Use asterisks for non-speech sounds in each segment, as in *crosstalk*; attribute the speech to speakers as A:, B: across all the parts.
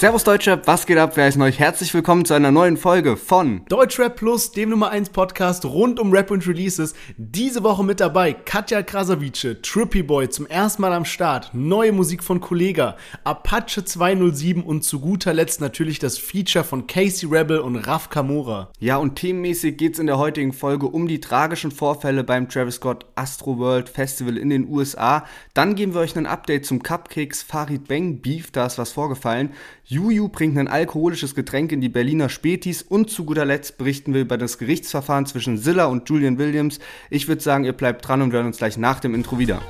A: Servus Deutsche, was geht ab? Wer ist euch? Herzlich willkommen zu einer neuen Folge von
B: Deutschrap Plus, dem Nummer 1 Podcast rund um Rap und Releases. Diese Woche mit dabei Katja Krasavice, Trippy Boy zum ersten Mal am Start, neue Musik von Kollega, Apache 207 und zu guter Letzt natürlich das Feature von Casey Rebel und Raf Kamora.
A: Ja, und themenmäßig geht es in der heutigen Folge um die tragischen Vorfälle beim Travis Scott Astro World Festival in den USA. Dann geben wir euch ein Update zum Cupcakes Farid Bang Beef, da ist was vorgefallen. Juju bringt ein alkoholisches Getränk in die Berliner Spätis und zu guter Letzt berichten wir über das Gerichtsverfahren zwischen Zilla und Julian Williams. Ich würde sagen, ihr bleibt dran und wir hören uns gleich nach dem Intro wieder.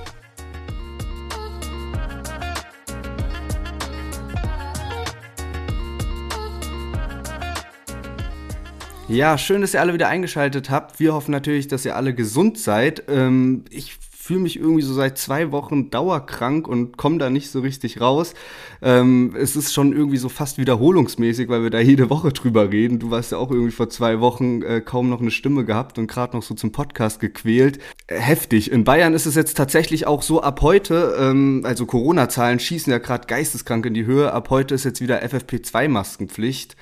A: Ja, schön, dass ihr alle wieder eingeschaltet habt. Wir hoffen natürlich, dass ihr alle gesund seid. Ähm, ich fühle mich irgendwie so seit zwei Wochen dauerkrank und komme da nicht so richtig raus. Ähm, es ist schon irgendwie so fast wiederholungsmäßig, weil wir da jede Woche drüber reden. Du warst ja auch irgendwie vor zwei Wochen äh, kaum noch eine Stimme gehabt und gerade noch so zum Podcast gequält. Heftig. In Bayern ist es jetzt tatsächlich auch so ab heute, ähm, also Corona-Zahlen schießen ja gerade geisteskrank in die Höhe. Ab heute ist jetzt wieder FFP2-Maskenpflicht.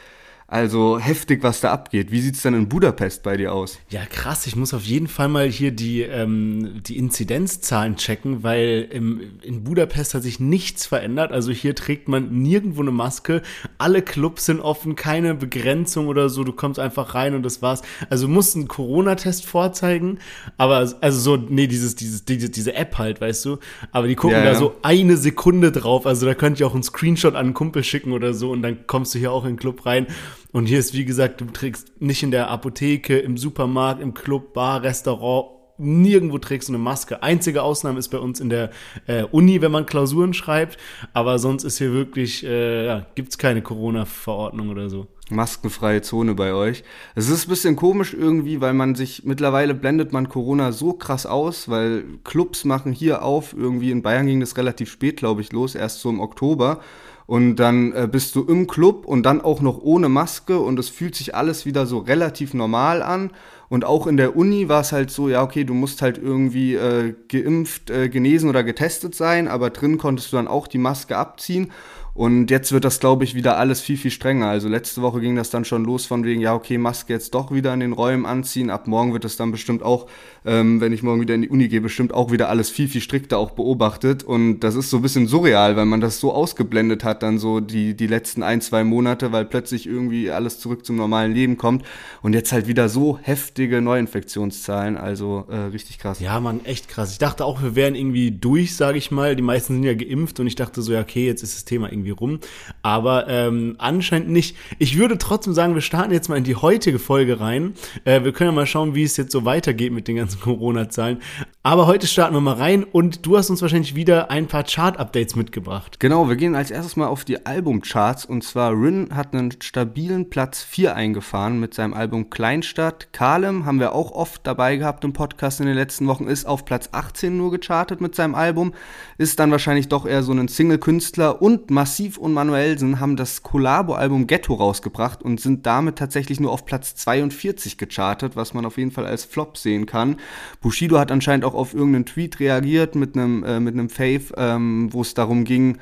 A: Also heftig, was da abgeht. Wie sieht's denn in Budapest bei dir aus?
B: Ja, krass. Ich muss auf jeden Fall mal hier die, ähm, die Inzidenzzahlen checken, weil im, in Budapest hat sich nichts verändert. Also hier trägt man nirgendwo eine Maske. Alle Clubs sind offen, keine Begrenzung oder so. Du kommst einfach rein und das war's. Also du musst einen Corona-Test vorzeigen. Aber also so, nee, dieses, dieses, diese, diese App halt, weißt du. Aber die gucken ja, ja. da so eine Sekunde drauf. Also da könnt ihr auch einen Screenshot an einen Kumpel schicken oder so und dann kommst du hier auch in den Club rein. Und hier ist, wie gesagt, du trägst nicht in der Apotheke, im Supermarkt, im Club, Bar, Restaurant, nirgendwo trägst du eine Maske. Einzige Ausnahme ist bei uns in der äh, Uni, wenn man Klausuren schreibt. Aber sonst ist hier wirklich, äh, ja, gibt es keine Corona-Verordnung oder so.
A: Maskenfreie Zone bei euch. Es ist ein bisschen komisch irgendwie, weil man sich mittlerweile blendet man Corona so krass aus, weil Clubs machen hier auf. Irgendwie in Bayern ging das relativ spät, glaube ich, los, erst so im Oktober. Und dann äh, bist du im Club und dann auch noch ohne Maske und es fühlt sich alles wieder so relativ normal an. Und auch in der Uni war es halt so, ja, okay, du musst halt irgendwie äh, geimpft, äh, genesen oder getestet sein, aber drin konntest du dann auch die Maske abziehen. Und jetzt wird das, glaube ich, wieder alles viel, viel strenger. Also letzte Woche ging das dann schon los von wegen, ja, okay, Maske jetzt doch wieder in den Räumen anziehen. Ab morgen wird es dann bestimmt auch, ähm, wenn ich morgen wieder in die Uni gehe, bestimmt auch wieder alles viel, viel strikter auch beobachtet. Und das ist so ein bisschen surreal, weil man das so ausgeblendet hat dann so die, die letzten ein, zwei Monate, weil plötzlich irgendwie alles zurück zum normalen Leben kommt. Und jetzt halt wieder so heftige Neuinfektionszahlen. Also äh, richtig krass.
B: Ja, man, echt krass. Ich dachte auch, wir wären irgendwie durch, sage ich mal. Die meisten sind ja geimpft und ich dachte so, ja, okay, jetzt ist das Thema irgendwie rum. Aber ähm, anscheinend nicht. Ich würde trotzdem sagen, wir starten jetzt mal in die heutige Folge rein. Äh, wir können ja mal schauen, wie es jetzt so weitergeht mit den ganzen *laughs* Corona-Zahlen. Aber heute starten wir mal rein und du hast uns wahrscheinlich wieder ein paar Chart-Updates mitgebracht.
A: Genau, wir gehen als erstes mal auf die Albumcharts und zwar Rin hat einen stabilen Platz 4 eingefahren mit seinem Album Kleinstadt. Kalem haben wir auch oft dabei gehabt im Podcast in den letzten Wochen, ist auf Platz 18 nur gechartet mit seinem Album, ist dann wahrscheinlich doch eher so ein Single-Künstler und massiv und Manuelsen haben das Collabo-Album Ghetto rausgebracht und sind damit tatsächlich nur auf Platz 42 gechartet, was man auf jeden Fall als Flop sehen kann. Bushido hat anscheinend auch auf irgendeinen Tweet reagiert mit einem äh, mit einem Fave, ähm, wo es darum ging,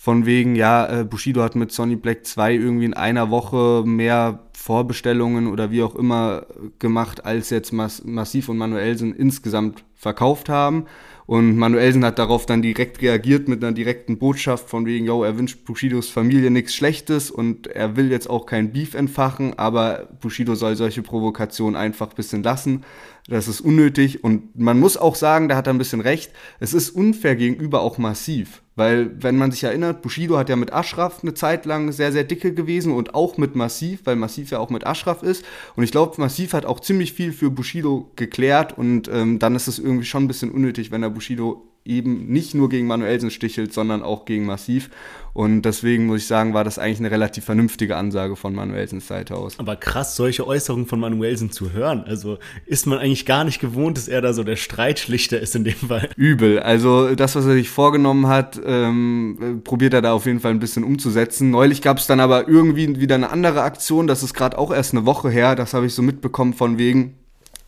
A: von wegen, ja, äh, Bushido hat mit Sonny Black 2 irgendwie in einer Woche mehr Vorbestellungen oder wie auch immer gemacht, als jetzt Mas Massiv und Manuelsen insgesamt verkauft haben. Und Manuelsen hat darauf dann direkt reagiert mit einer direkten Botschaft von wegen, yo, er wünscht Bushidos Familie nichts Schlechtes und er will jetzt auch kein Beef entfachen, aber Bushido soll solche Provokationen einfach ein bisschen lassen. Das ist unnötig und man muss auch sagen, da hat er ein bisschen recht, es ist unfair gegenüber auch massiv. Weil, wenn man sich erinnert, Bushido hat ja mit Ashraf eine Zeit lang sehr, sehr dicke gewesen und auch mit Massiv, weil Massiv ja auch mit Ashraf ist. Und ich glaube, Massiv hat auch ziemlich viel für Bushido geklärt und ähm, dann ist es irgendwie schon ein bisschen unnötig, wenn er Bushido eben nicht nur gegen Manuelsen stichelt, sondern auch gegen Massiv. Und deswegen muss ich sagen, war das eigentlich eine relativ vernünftige Ansage von Manuelsens Seite aus.
B: Aber krass, solche Äußerungen von Manuelsen zu hören. Also ist man eigentlich gar nicht gewohnt, dass er da so der Streitschlichter ist in dem Fall.
A: Übel. Also das, was er sich vorgenommen hat, ähm, probiert er da auf jeden Fall ein bisschen umzusetzen. Neulich gab es dann aber irgendwie wieder eine andere Aktion. Das ist gerade auch erst eine Woche her. Das habe ich so mitbekommen von wegen,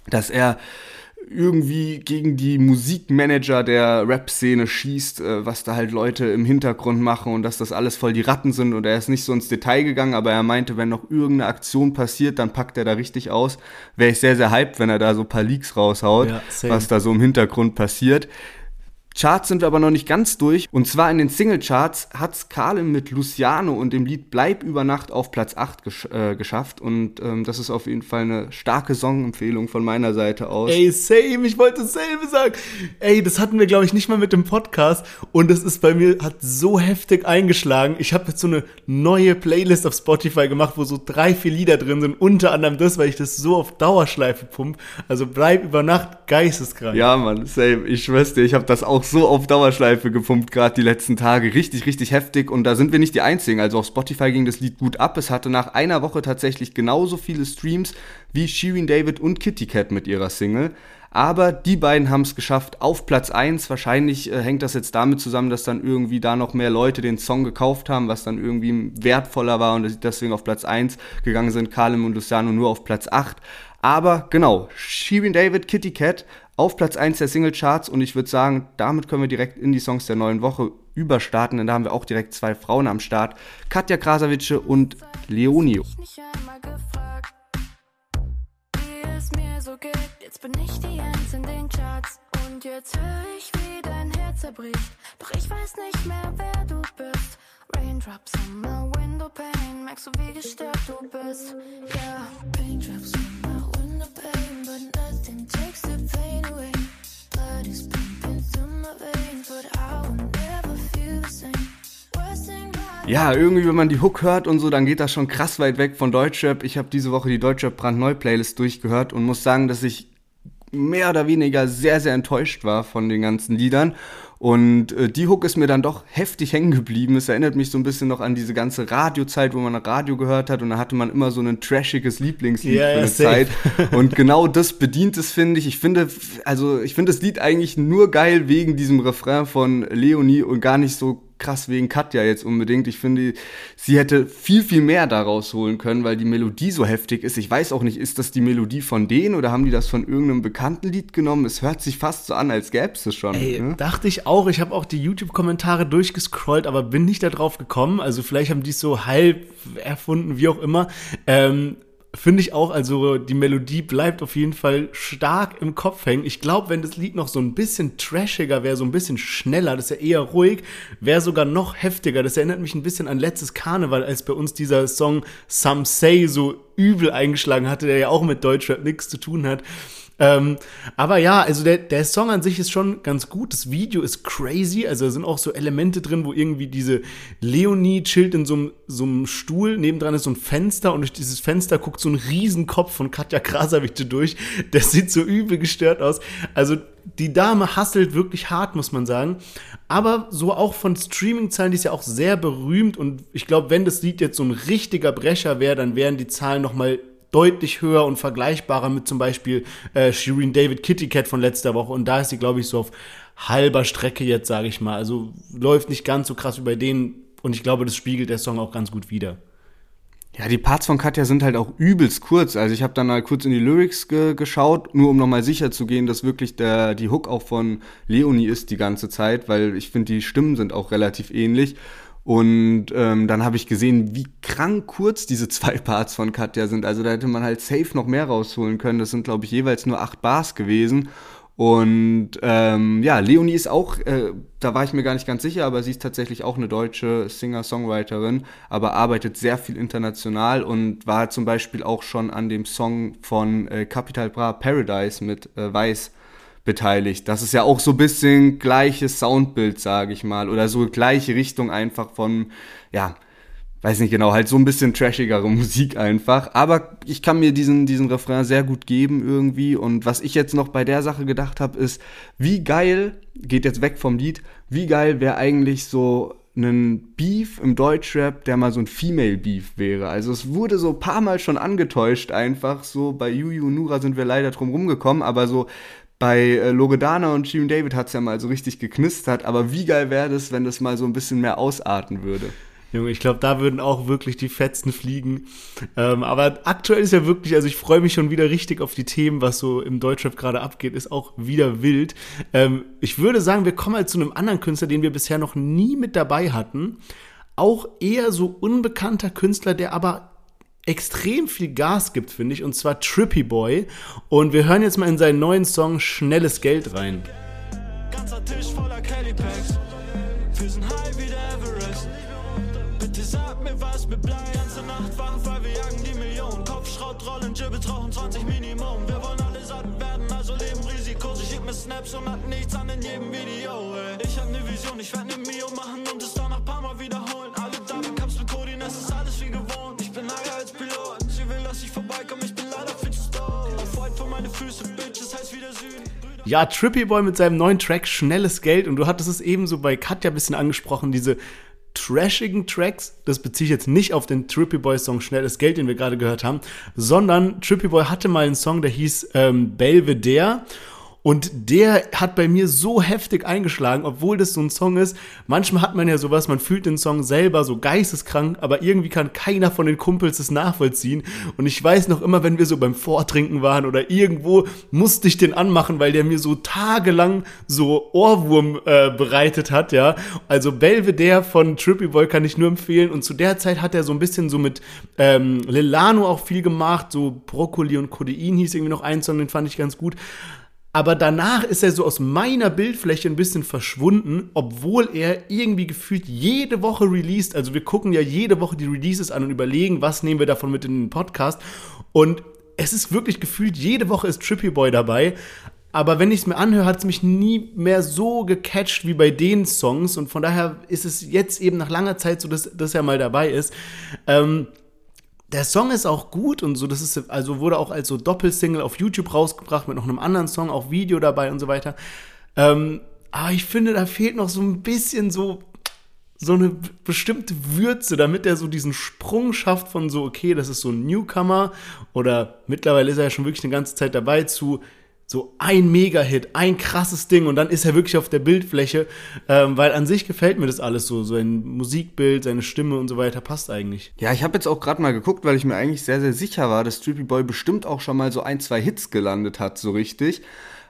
A: dass er irgendwie gegen die Musikmanager der Rap-Szene schießt, äh, was da halt Leute im Hintergrund machen und dass das alles voll die Ratten sind und er ist nicht so ins Detail gegangen, aber er meinte, wenn noch irgendeine Aktion passiert, dann packt er da richtig aus. Wäre ich sehr, sehr hyped, wenn er da so ein paar Leaks raushaut, ja, was da so im Hintergrund passiert. Charts sind wir aber noch nicht ganz durch. Und zwar in den Singlecharts hat's Carlin mit Luciano und dem Lied Bleib über Nacht auf Platz 8 gesch äh, geschafft. Und ähm, das ist auf jeden Fall eine starke Songempfehlung von meiner Seite aus.
B: Ey, same, ich wollte dasselbe sagen. Ey, das hatten wir, glaube ich, nicht mal mit dem Podcast. Und das ist bei mir, hat so heftig eingeschlagen. Ich habe jetzt so eine neue Playlist auf Spotify gemacht, wo so drei, vier Lieder drin sind. Unter anderem das, weil ich das so auf Dauerschleife pump. Also Bleib über Nacht geisteskrank.
A: Ja, Mann, same. Ich schwör's dir, ich habe das auch auch so auf Dauerschleife gepumpt, gerade die letzten Tage. Richtig, richtig heftig. Und da sind wir nicht die Einzigen. Also auf Spotify ging das Lied gut ab. Es hatte nach einer Woche tatsächlich genauso viele Streams wie Shirin David und Kitty Cat mit ihrer Single. Aber die beiden haben es geschafft auf Platz 1. Wahrscheinlich äh, hängt das jetzt damit zusammen, dass dann irgendwie da noch mehr Leute den Song gekauft haben, was dann irgendwie wertvoller war und deswegen auf Platz 1 gegangen sind. Kalem und Luciano nur auf Platz 8. Aber genau, Shirin David, Kitty Cat auf Platz 1 der Singlecharts und ich würde sagen, damit können wir direkt in die Songs der neuen Woche überstarten, denn da haben wir auch direkt zwei Frauen am Start, Katja Krasavice und Leonio. Jetzt bin ich die Eins in den Charts und jetzt höre ich, wie dein Herz zerbricht. Doch ich weiß nicht mehr, wer du bist. Raindrops on my window pane, merkst du, wie gestört du bist. Yeah, Raindrops on Ja, irgendwie, wenn man die Hook hört und so, dann geht das schon krass weit weg von Deutschrap. Ich habe diese Woche die Deutschrap brandneu Playlist durchgehört und muss sagen, dass ich mehr oder weniger sehr, sehr enttäuscht war von den ganzen Liedern. Und äh, die Hook ist mir dann doch heftig hängen geblieben. Es erinnert mich so ein bisschen noch an diese ganze Radiozeit, wo man Radio gehört hat und da hatte man immer so ein trashiges Lieblingslied yeah, für eine Zeit. *laughs* Und genau das bedient es, finde ich. Ich finde, also ich finde das Lied eigentlich nur geil wegen diesem Refrain von Leonie und gar nicht so krass wegen Katja jetzt unbedingt. Ich finde, sie hätte viel, viel mehr daraus holen können, weil die Melodie so heftig ist. Ich weiß auch nicht, ist das die Melodie von denen oder haben die das von irgendeinem bekannten Lied genommen? Es hört sich fast so an, als gäbe es es schon.
B: Ey, ne? dachte ich auch. Ich habe auch die YouTube-Kommentare durchgescrollt, aber bin nicht darauf gekommen. Also vielleicht haben die es so halb erfunden, wie auch immer. Ähm, finde ich auch, also die Melodie bleibt auf jeden Fall stark im Kopf hängen. Ich glaube, wenn das Lied noch so ein bisschen trashiger wäre, so ein bisschen schneller, das ist ja eher ruhig, wäre sogar noch heftiger. Das erinnert mich ein bisschen an letztes Karneval, als bei uns dieser Song Some Say so übel eingeschlagen hatte, der ja auch mit Deutschrap nichts zu tun hat. Ähm, aber ja, also der, der Song an sich ist schon ganz gut. Das Video ist crazy. Also da sind auch so Elemente drin, wo irgendwie diese Leonie chillt in so einem, so einem Stuhl. Nebendran ist so ein Fenster und durch dieses Fenster guckt so ein Riesenkopf von Katja Krasavice durch. Der sieht so übel gestört aus. Also die Dame hasselt wirklich hart, muss man sagen. Aber so auch von Streaming-Zahlen, die ist ja auch sehr berühmt. Und ich glaube, wenn das Lied jetzt so ein richtiger Brecher wäre, dann wären die Zahlen noch mal deutlich höher und vergleichbarer mit zum Beispiel äh, Shireen David Kitty Cat von letzter Woche. Und da ist sie, glaube ich, so auf halber Strecke jetzt, sage ich mal. Also läuft nicht ganz so krass bei denen. Und ich glaube, das spiegelt der Song auch ganz gut wider.
A: Ja, die Parts von Katja sind halt auch übelst kurz. Also ich habe dann mal kurz in die Lyrics ge geschaut, nur um nochmal sicher zu gehen, dass wirklich der, die Hook auch von Leonie ist die ganze Zeit, weil ich finde, die Stimmen sind auch relativ ähnlich. Und ähm, dann habe ich gesehen, wie krank kurz diese zwei Parts von Katja sind. Also da hätte man halt safe noch mehr rausholen können. Das sind, glaube ich, jeweils nur acht Bars gewesen. Und ähm, ja, Leonie ist auch, äh, da war ich mir gar nicht ganz sicher, aber sie ist tatsächlich auch eine deutsche Singer-Songwriterin, aber arbeitet sehr viel international und war zum Beispiel auch schon an dem Song von äh, Capital Bra Paradise mit äh, Weiß beteiligt. Das ist ja auch so ein bisschen gleiches Soundbild, sage ich mal, oder so gleiche Richtung einfach von, ja, weiß nicht genau, halt so ein bisschen trashigere *laughs* Musik einfach. Aber ich kann mir diesen, diesen Refrain sehr gut geben irgendwie. Und was ich jetzt noch bei der Sache gedacht habe, ist, wie geil, geht jetzt weg vom Lied, wie geil wäre eigentlich so ein Beef im Deutschrap, der mal so ein Female Beef wäre. Also es wurde so ein paar Mal schon angetäuscht einfach. So bei Yuyu Nura sind wir leider drum rumgekommen, aber so bei äh, Loredana und Jim David hat es ja mal so richtig geknistert, aber wie geil wäre das, wenn das mal so ein bisschen mehr ausarten würde?
B: Junge, ich glaube, da würden auch wirklich die Fetzen fliegen. Ähm, aber aktuell ist ja wirklich, also ich freue mich schon wieder richtig auf die Themen, was so im Deutschrap gerade abgeht, ist auch wieder wild. Ähm, ich würde sagen, wir kommen halt zu einem anderen Künstler, den wir bisher noch nie mit dabei hatten. Auch eher so unbekannter Künstler, der aber extrem viel Gas gibt, finde ich, und zwar Trippy Boy. Und wir hören jetzt mal in seinen neuen Song Schnelles Geld rein. Ganzer Tisch voller Packs. Wir sind high wie der Everest. Bitte sag mir was mit Blei. Ganze Nacht wach, weil wir jagen die Millionen. Kopfschrott, rollen, Gibbet, rauchen 20 Minimum. Wir wollen alle satt werden, also leben Risiko. Ich schick mir Snaps und hat nichts an in jedem Video, ey. Ich hab ne Vision, ich werd ne Mio machen und es dann noch paar Mal wiederholen. Ja, Trippy Boy mit seinem neuen Track Schnelles Geld. Und du hattest es ebenso bei Katja ein bisschen angesprochen, diese trashigen Tracks, das beziehe ich jetzt nicht auf den Trippy Boy Song Schnelles Geld, den wir gerade gehört haben, sondern Trippy Boy hatte mal einen Song, der hieß ähm, Belvedere und der hat bei mir so heftig eingeschlagen, obwohl das so ein Song ist. Manchmal hat man ja sowas, man fühlt den Song selber so geisteskrank, aber irgendwie kann keiner von den Kumpels es nachvollziehen. Und ich weiß noch immer, wenn wir so beim Vortrinken waren oder irgendwo, musste ich den anmachen, weil der mir so tagelang so Ohrwurm äh, bereitet hat, ja. Also Belvedere von Trippy Boy kann ich nur empfehlen. Und zu der Zeit hat er so ein bisschen so mit ähm, Lilano auch viel gemacht, so Brokkoli und Codein hieß irgendwie noch ein Song, den fand ich ganz gut. Aber danach ist er so aus meiner Bildfläche ein bisschen verschwunden, obwohl er irgendwie gefühlt jede Woche released. Also wir gucken ja jede Woche die Releases an und überlegen, was nehmen wir davon mit in den Podcast. Und es ist wirklich gefühlt, jede Woche ist Trippy Boy dabei. Aber wenn ich es mir anhöre, hat es mich nie mehr so gecatcht wie bei den Songs. Und von daher ist es jetzt eben nach langer Zeit so, dass, dass er mal dabei ist. Ähm, der Song ist auch gut und so, das ist, also wurde auch als so Doppelsingle auf YouTube rausgebracht mit noch einem anderen Song, auch Video dabei und so weiter. Ähm, aber ich finde, da fehlt noch so ein bisschen so, so eine bestimmte Würze, damit er so diesen Sprung schafft von so, okay, das ist so ein Newcomer oder mittlerweile ist er ja schon wirklich eine ganze Zeit dabei zu, so ein Mega-Hit, ein krasses Ding und dann ist er wirklich auf der Bildfläche, ähm, weil an sich gefällt mir das alles so, so ein Musikbild, seine Stimme und so weiter passt eigentlich.
A: Ja, ich habe jetzt auch gerade mal geguckt, weil ich mir eigentlich sehr, sehr sicher war, dass Trippy Boy bestimmt auch schon mal so ein, zwei Hits gelandet hat, so richtig.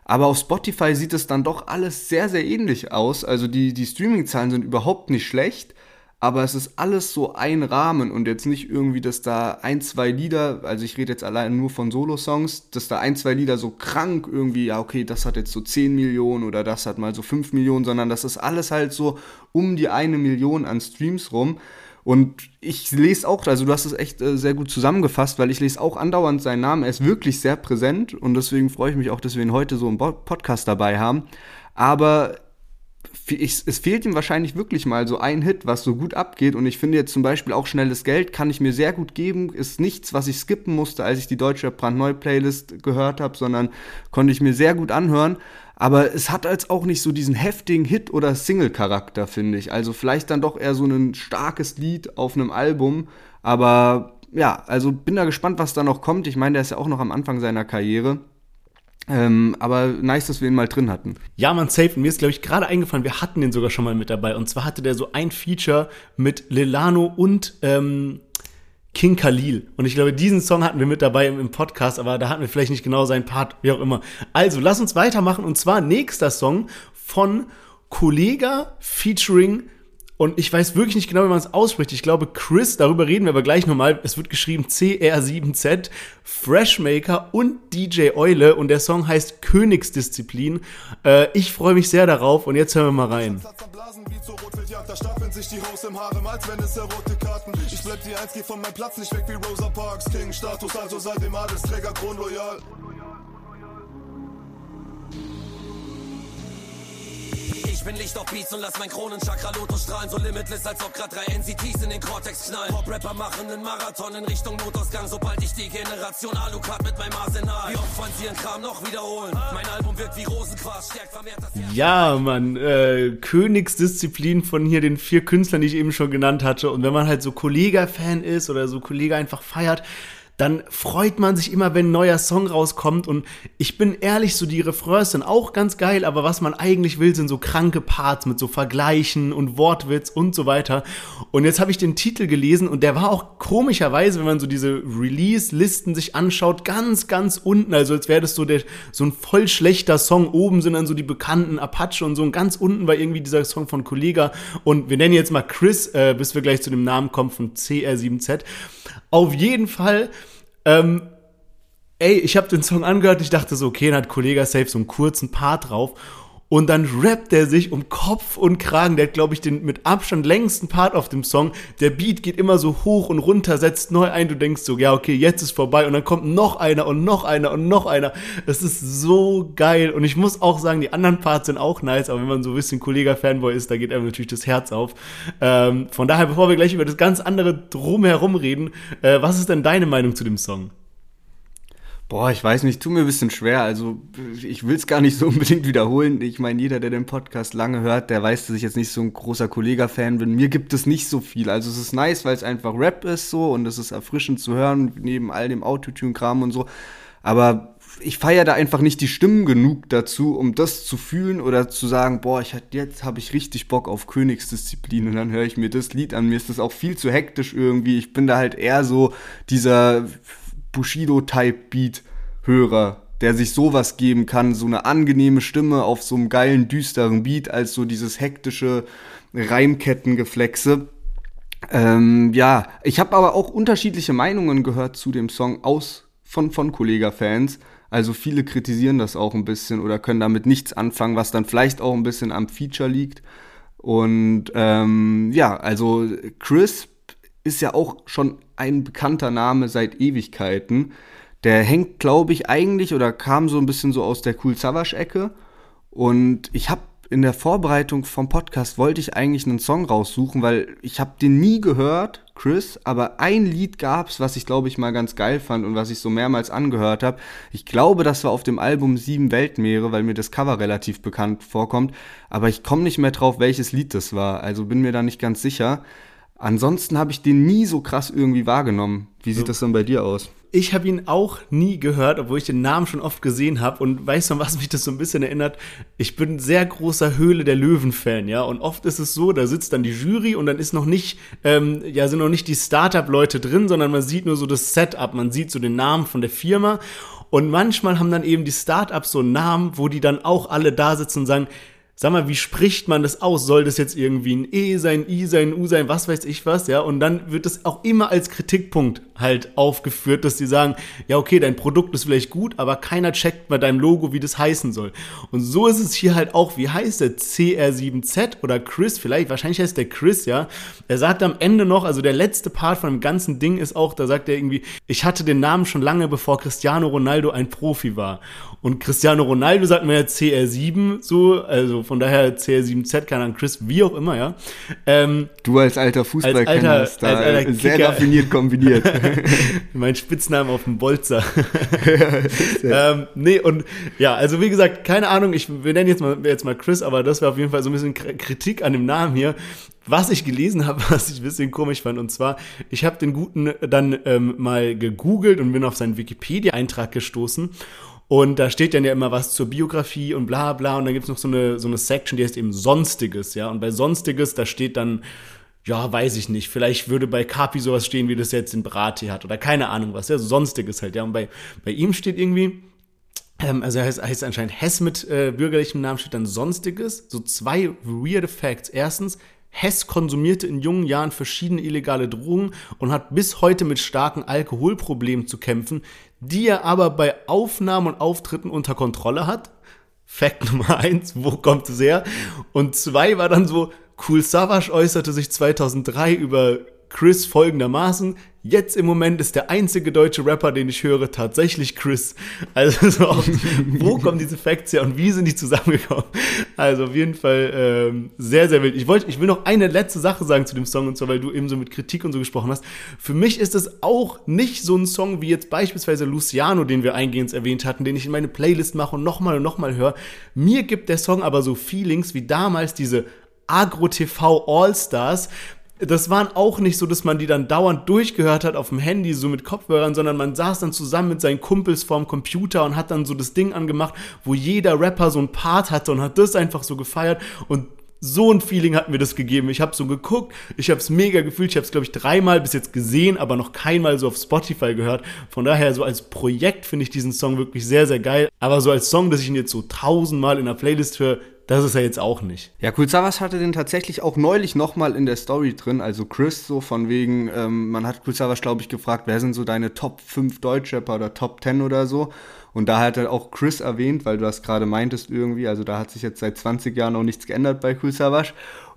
A: Aber auf Spotify sieht es dann doch alles sehr, sehr ähnlich aus. Also die, die Streaming-Zahlen sind überhaupt nicht schlecht aber es ist alles so ein Rahmen und jetzt nicht irgendwie, dass da ein, zwei Lieder, also ich rede jetzt allein nur von Solo-Songs, dass da ein, zwei Lieder so krank irgendwie, ja, okay, das hat jetzt so 10 Millionen oder das hat mal so 5 Millionen, sondern das ist alles halt so um die eine Million an Streams rum. Und ich lese auch, also du hast es echt äh, sehr gut zusammengefasst, weil ich lese auch andauernd seinen Namen. Er ist wirklich sehr präsent und deswegen freue ich mich auch, dass wir ihn heute so im Podcast dabei haben. Aber ich, es fehlt ihm wahrscheinlich wirklich mal so ein Hit, was so gut abgeht. Und ich finde jetzt zum Beispiel auch Schnelles Geld kann ich mir sehr gut geben. Ist nichts, was ich skippen musste, als ich die deutsche brandneu Playlist gehört habe, sondern konnte ich mir sehr gut anhören. Aber es hat als auch nicht so diesen heftigen Hit- oder Single-Charakter, finde ich. Also vielleicht dann doch eher so ein starkes Lied auf einem Album. Aber ja, also bin da gespannt, was da noch kommt. Ich meine, der ist ja auch noch am Anfang seiner Karriere. Ähm, aber nice, dass wir ihn mal drin hatten.
B: Ja, man, safe. Und mir ist, glaube ich, gerade eingefallen, wir hatten den sogar schon mal mit dabei. Und zwar hatte der so ein Feature mit Lilano und ähm, King Khalil. Und ich glaube, diesen Song hatten wir mit dabei im, im, Podcast, aber da hatten wir vielleicht nicht genau seinen Part, wie auch immer. Also, lass uns weitermachen. Und zwar nächster Song von Kollega featuring und ich weiß wirklich nicht genau, wie man es ausspricht. Ich glaube, Chris, darüber reden wir aber gleich nochmal. Es wird geschrieben CR7Z, Freshmaker und DJ Eule. Und der Song heißt Königsdisziplin. Äh, ich freue mich sehr darauf und jetzt hören wir mal rein. Da stapeln sich die Hoes im Harem, als wenn es rote Karten. Ich bleib die 1, geh von meinem Platz nicht weg wie Rosa Parks. King Status, also seitdem Adelsträger kronloyal. Ich bin Licht auf Beats und lass mein Kronenchakra Loto strahlen. So limitless, als ob grad drei NCTs in den Cortex knallen. Pop-Rapper machen einen Marathon in Richtung Notausgang, sobald ich die Generation Alucard mit meinem Arsenal. Wie oft wollen sie ihren Kram noch wiederholen? Mein Album wirkt wie Rosenquarz, stärkt vermehrt das Ja, Mann, äh, Königsdisziplin von hier den vier Künstlern, die ich eben schon genannt hatte. Und wenn man halt so Kollega-Fan ist oder so Kollege einfach feiert, dann freut man sich immer, wenn ein neuer Song rauskommt. Und ich bin ehrlich, so die Refrains sind auch ganz geil, aber was man eigentlich will, sind so kranke Parts mit so Vergleichen und Wortwitz und so weiter. Und jetzt habe ich den Titel gelesen und der war auch komischerweise, wenn man so diese Release-Listen sich anschaut, ganz, ganz unten. Also als wäre das so, der, so ein voll schlechter Song. Oben sind dann so die bekannten Apache und so. Und ganz unten war irgendwie dieser Song von Kollega. Und wir nennen jetzt mal Chris, äh, bis wir gleich zu dem Namen kommen von CR7Z. Auf jeden Fall ähm, ey, ich habe den Song angehört, ich dachte so, okay, dann hat Kollega Safe so einen kurzen Part drauf. Und dann rappt er sich um Kopf und Kragen. Der hat, glaube ich, den mit Abstand längsten Part auf dem Song. Der Beat geht immer so hoch und runter, setzt neu ein. Du denkst so, ja, okay, jetzt ist vorbei. Und dann kommt noch einer und noch einer und noch einer. Das ist so geil. Und ich muss auch sagen, die anderen Parts sind auch nice. Aber wenn man so ein bisschen Kollega-Fanboy ist, da geht einem natürlich das Herz auf. Ähm, von daher, bevor wir gleich über das ganz andere drumherum reden, äh, was ist denn deine Meinung zu dem Song?
A: Boah, ich weiß nicht, tut mir ein bisschen schwer. Also ich will es gar nicht so *laughs* unbedingt wiederholen. Ich meine, jeder, der den Podcast lange hört, der weiß, dass ich jetzt nicht so ein großer Kollega-Fan bin. Mir gibt es nicht so viel. Also es ist nice, weil es einfach Rap ist so und es ist erfrischend zu hören, neben all dem Autotune-Kram und so. Aber ich feiere da einfach nicht die Stimmen genug dazu, um das zu fühlen oder zu sagen, boah, ich hat, jetzt habe ich richtig Bock auf Königsdisziplin und dann höre ich mir das Lied an. Mir ist das auch viel zu hektisch irgendwie. Ich bin da halt eher so dieser Bushido-Type-Beat-Hörer, der sich sowas geben kann, so eine angenehme Stimme auf so einem geilen, düsteren Beat, als so dieses hektische Reimkettengeflexe. Ähm, ja, ich habe aber auch unterschiedliche Meinungen gehört zu dem Song aus von, von Kollega-Fans. Also viele kritisieren das auch ein bisschen oder können damit nichts anfangen, was dann vielleicht auch ein bisschen am Feature liegt. Und ähm, ja, also Chris ist ja auch schon ein bekannter Name seit Ewigkeiten. Der hängt, glaube ich, eigentlich oder kam so ein bisschen so aus der Cool Savage-Ecke. Und ich habe in der Vorbereitung vom Podcast wollte ich eigentlich einen Song raussuchen, weil ich habe den nie gehört, Chris, aber ein Lied gab's, was ich glaube ich mal ganz geil fand und was ich so mehrmals angehört habe. Ich glaube, das war auf dem Album Sieben Weltmeere, weil mir das Cover relativ bekannt vorkommt, aber ich komme nicht mehr drauf, welches Lied das war, also bin mir da nicht ganz sicher. Ansonsten habe ich den nie so krass irgendwie wahrgenommen. Wie sieht so. das dann bei dir aus?
B: Ich habe ihn auch nie gehört, obwohl ich den Namen schon oft gesehen habe. Und weißt du, was mich das so ein bisschen erinnert? Ich bin ein sehr großer Höhle der Löwen-Fan, ja. Und oft ist es so, da sitzt dann die Jury und dann ist noch nicht, ähm, ja, sind noch nicht die Startup-Leute drin, sondern man sieht nur so das Setup, man sieht so den Namen von der Firma. Und manchmal haben dann eben die Startups so einen Namen, wo die dann auch alle da sitzen und sagen, sag mal, wie spricht man das aus? Soll das jetzt irgendwie ein E sein, I sein, U sein, was weiß ich was, ja? Und dann wird das auch immer als Kritikpunkt halt aufgeführt, dass die sagen, ja, okay, dein Produkt ist vielleicht gut, aber keiner checkt bei deinem Logo, wie das heißen soll. Und so ist es hier halt auch, wie heißt der CR7Z oder Chris, vielleicht, wahrscheinlich heißt der Chris, ja. Er sagt am Ende noch, also der letzte Part von dem ganzen Ding ist auch, da sagt er irgendwie, ich hatte den Namen schon lange, bevor Cristiano Ronaldo ein Profi war. Und Cristiano Ronaldo sagt mir ja CR7, so, also von daher CR7Z, keine Ahnung, Chris, wie auch immer, ja.
A: Ähm, du als alter Fußballkenner als alter sehr raffiniert kombiniert. *laughs* *laughs*
B: mein Spitzname auf dem Bolzer. *laughs* ähm, nee, und ja, also wie gesagt, keine Ahnung, ich, wir nennen jetzt mal, jetzt mal Chris, aber das wäre auf jeden Fall so ein bisschen Kritik an dem Namen hier. Was ich gelesen *laughs* habe, was ich ein bisschen komisch fand, und zwar, ich habe den Guten dann ähm, mal gegoogelt und bin auf seinen Wikipedia-Eintrag gestoßen. Und da steht dann ja immer was zur Biografie und bla bla. Und dann gibt's noch so eine, so eine Section, die heißt eben Sonstiges, ja. Und bei Sonstiges, da steht dann, ja, weiß ich nicht, vielleicht würde bei Kapi sowas stehen, wie das jetzt in Brati hat. Oder keine Ahnung was, ja, so Sonstiges halt, ja. Und bei, bei ihm steht irgendwie, ähm, also er heißt, heißt anscheinend Hess mit äh, bürgerlichem Namen, steht dann Sonstiges. So zwei weirde Facts. Erstens, Hess konsumierte in jungen Jahren verschiedene illegale Drogen und hat bis heute mit starken Alkoholproblemen zu kämpfen die er aber bei Aufnahmen und Auftritten unter Kontrolle hat. Fact *laughs* Nummer eins, wo kommt es her? Und zwei war dann so, Cool Savage äußerte sich 2003 über Chris folgendermaßen. Jetzt im Moment ist der einzige deutsche Rapper, den ich höre, tatsächlich Chris. Also so oft, wo *laughs* kommen diese Facts her und wie sind die zusammengekommen? Also auf jeden Fall ähm, sehr, sehr wild. Ich, wollte, ich will noch eine letzte Sache sagen zu dem Song und zwar, weil du eben so mit Kritik und so gesprochen hast. Für mich ist es auch nicht so ein Song wie jetzt beispielsweise Luciano, den wir eingehend erwähnt hatten, den ich in meine Playlist mache und nochmal und nochmal höre. Mir gibt der Song aber so Feelings wie damals diese Agro TV All Stars, das waren auch nicht so, dass man die dann dauernd durchgehört hat auf dem Handy, so mit Kopfhörern, sondern man saß dann zusammen mit seinen Kumpels vorm Computer und hat dann so das Ding angemacht, wo jeder Rapper so ein Part hatte und hat das einfach so gefeiert und so ein Feeling hat mir das gegeben. Ich habe so geguckt, ich habe es mega gefühlt. Ich habe es, glaube ich, dreimal bis jetzt gesehen, aber noch keinmal so auf Spotify gehört. Von daher, so als Projekt finde ich diesen Song wirklich sehr, sehr geil. Aber so als Song, dass ich ihn jetzt so tausendmal in der Playlist höre, das ist er jetzt auch nicht.
A: Ja, Cool Savas hatte den tatsächlich auch neulich nochmal in der Story drin. Also Chris, so von wegen, ähm, man hat Cool Savas, glaube ich, gefragt, wer sind so deine Top 5 Deutschrapper oder Top 10 oder so. Und da hat er auch Chris erwähnt, weil du das gerade meintest irgendwie. Also da hat sich jetzt seit 20 Jahren auch nichts geändert bei Cool Savas.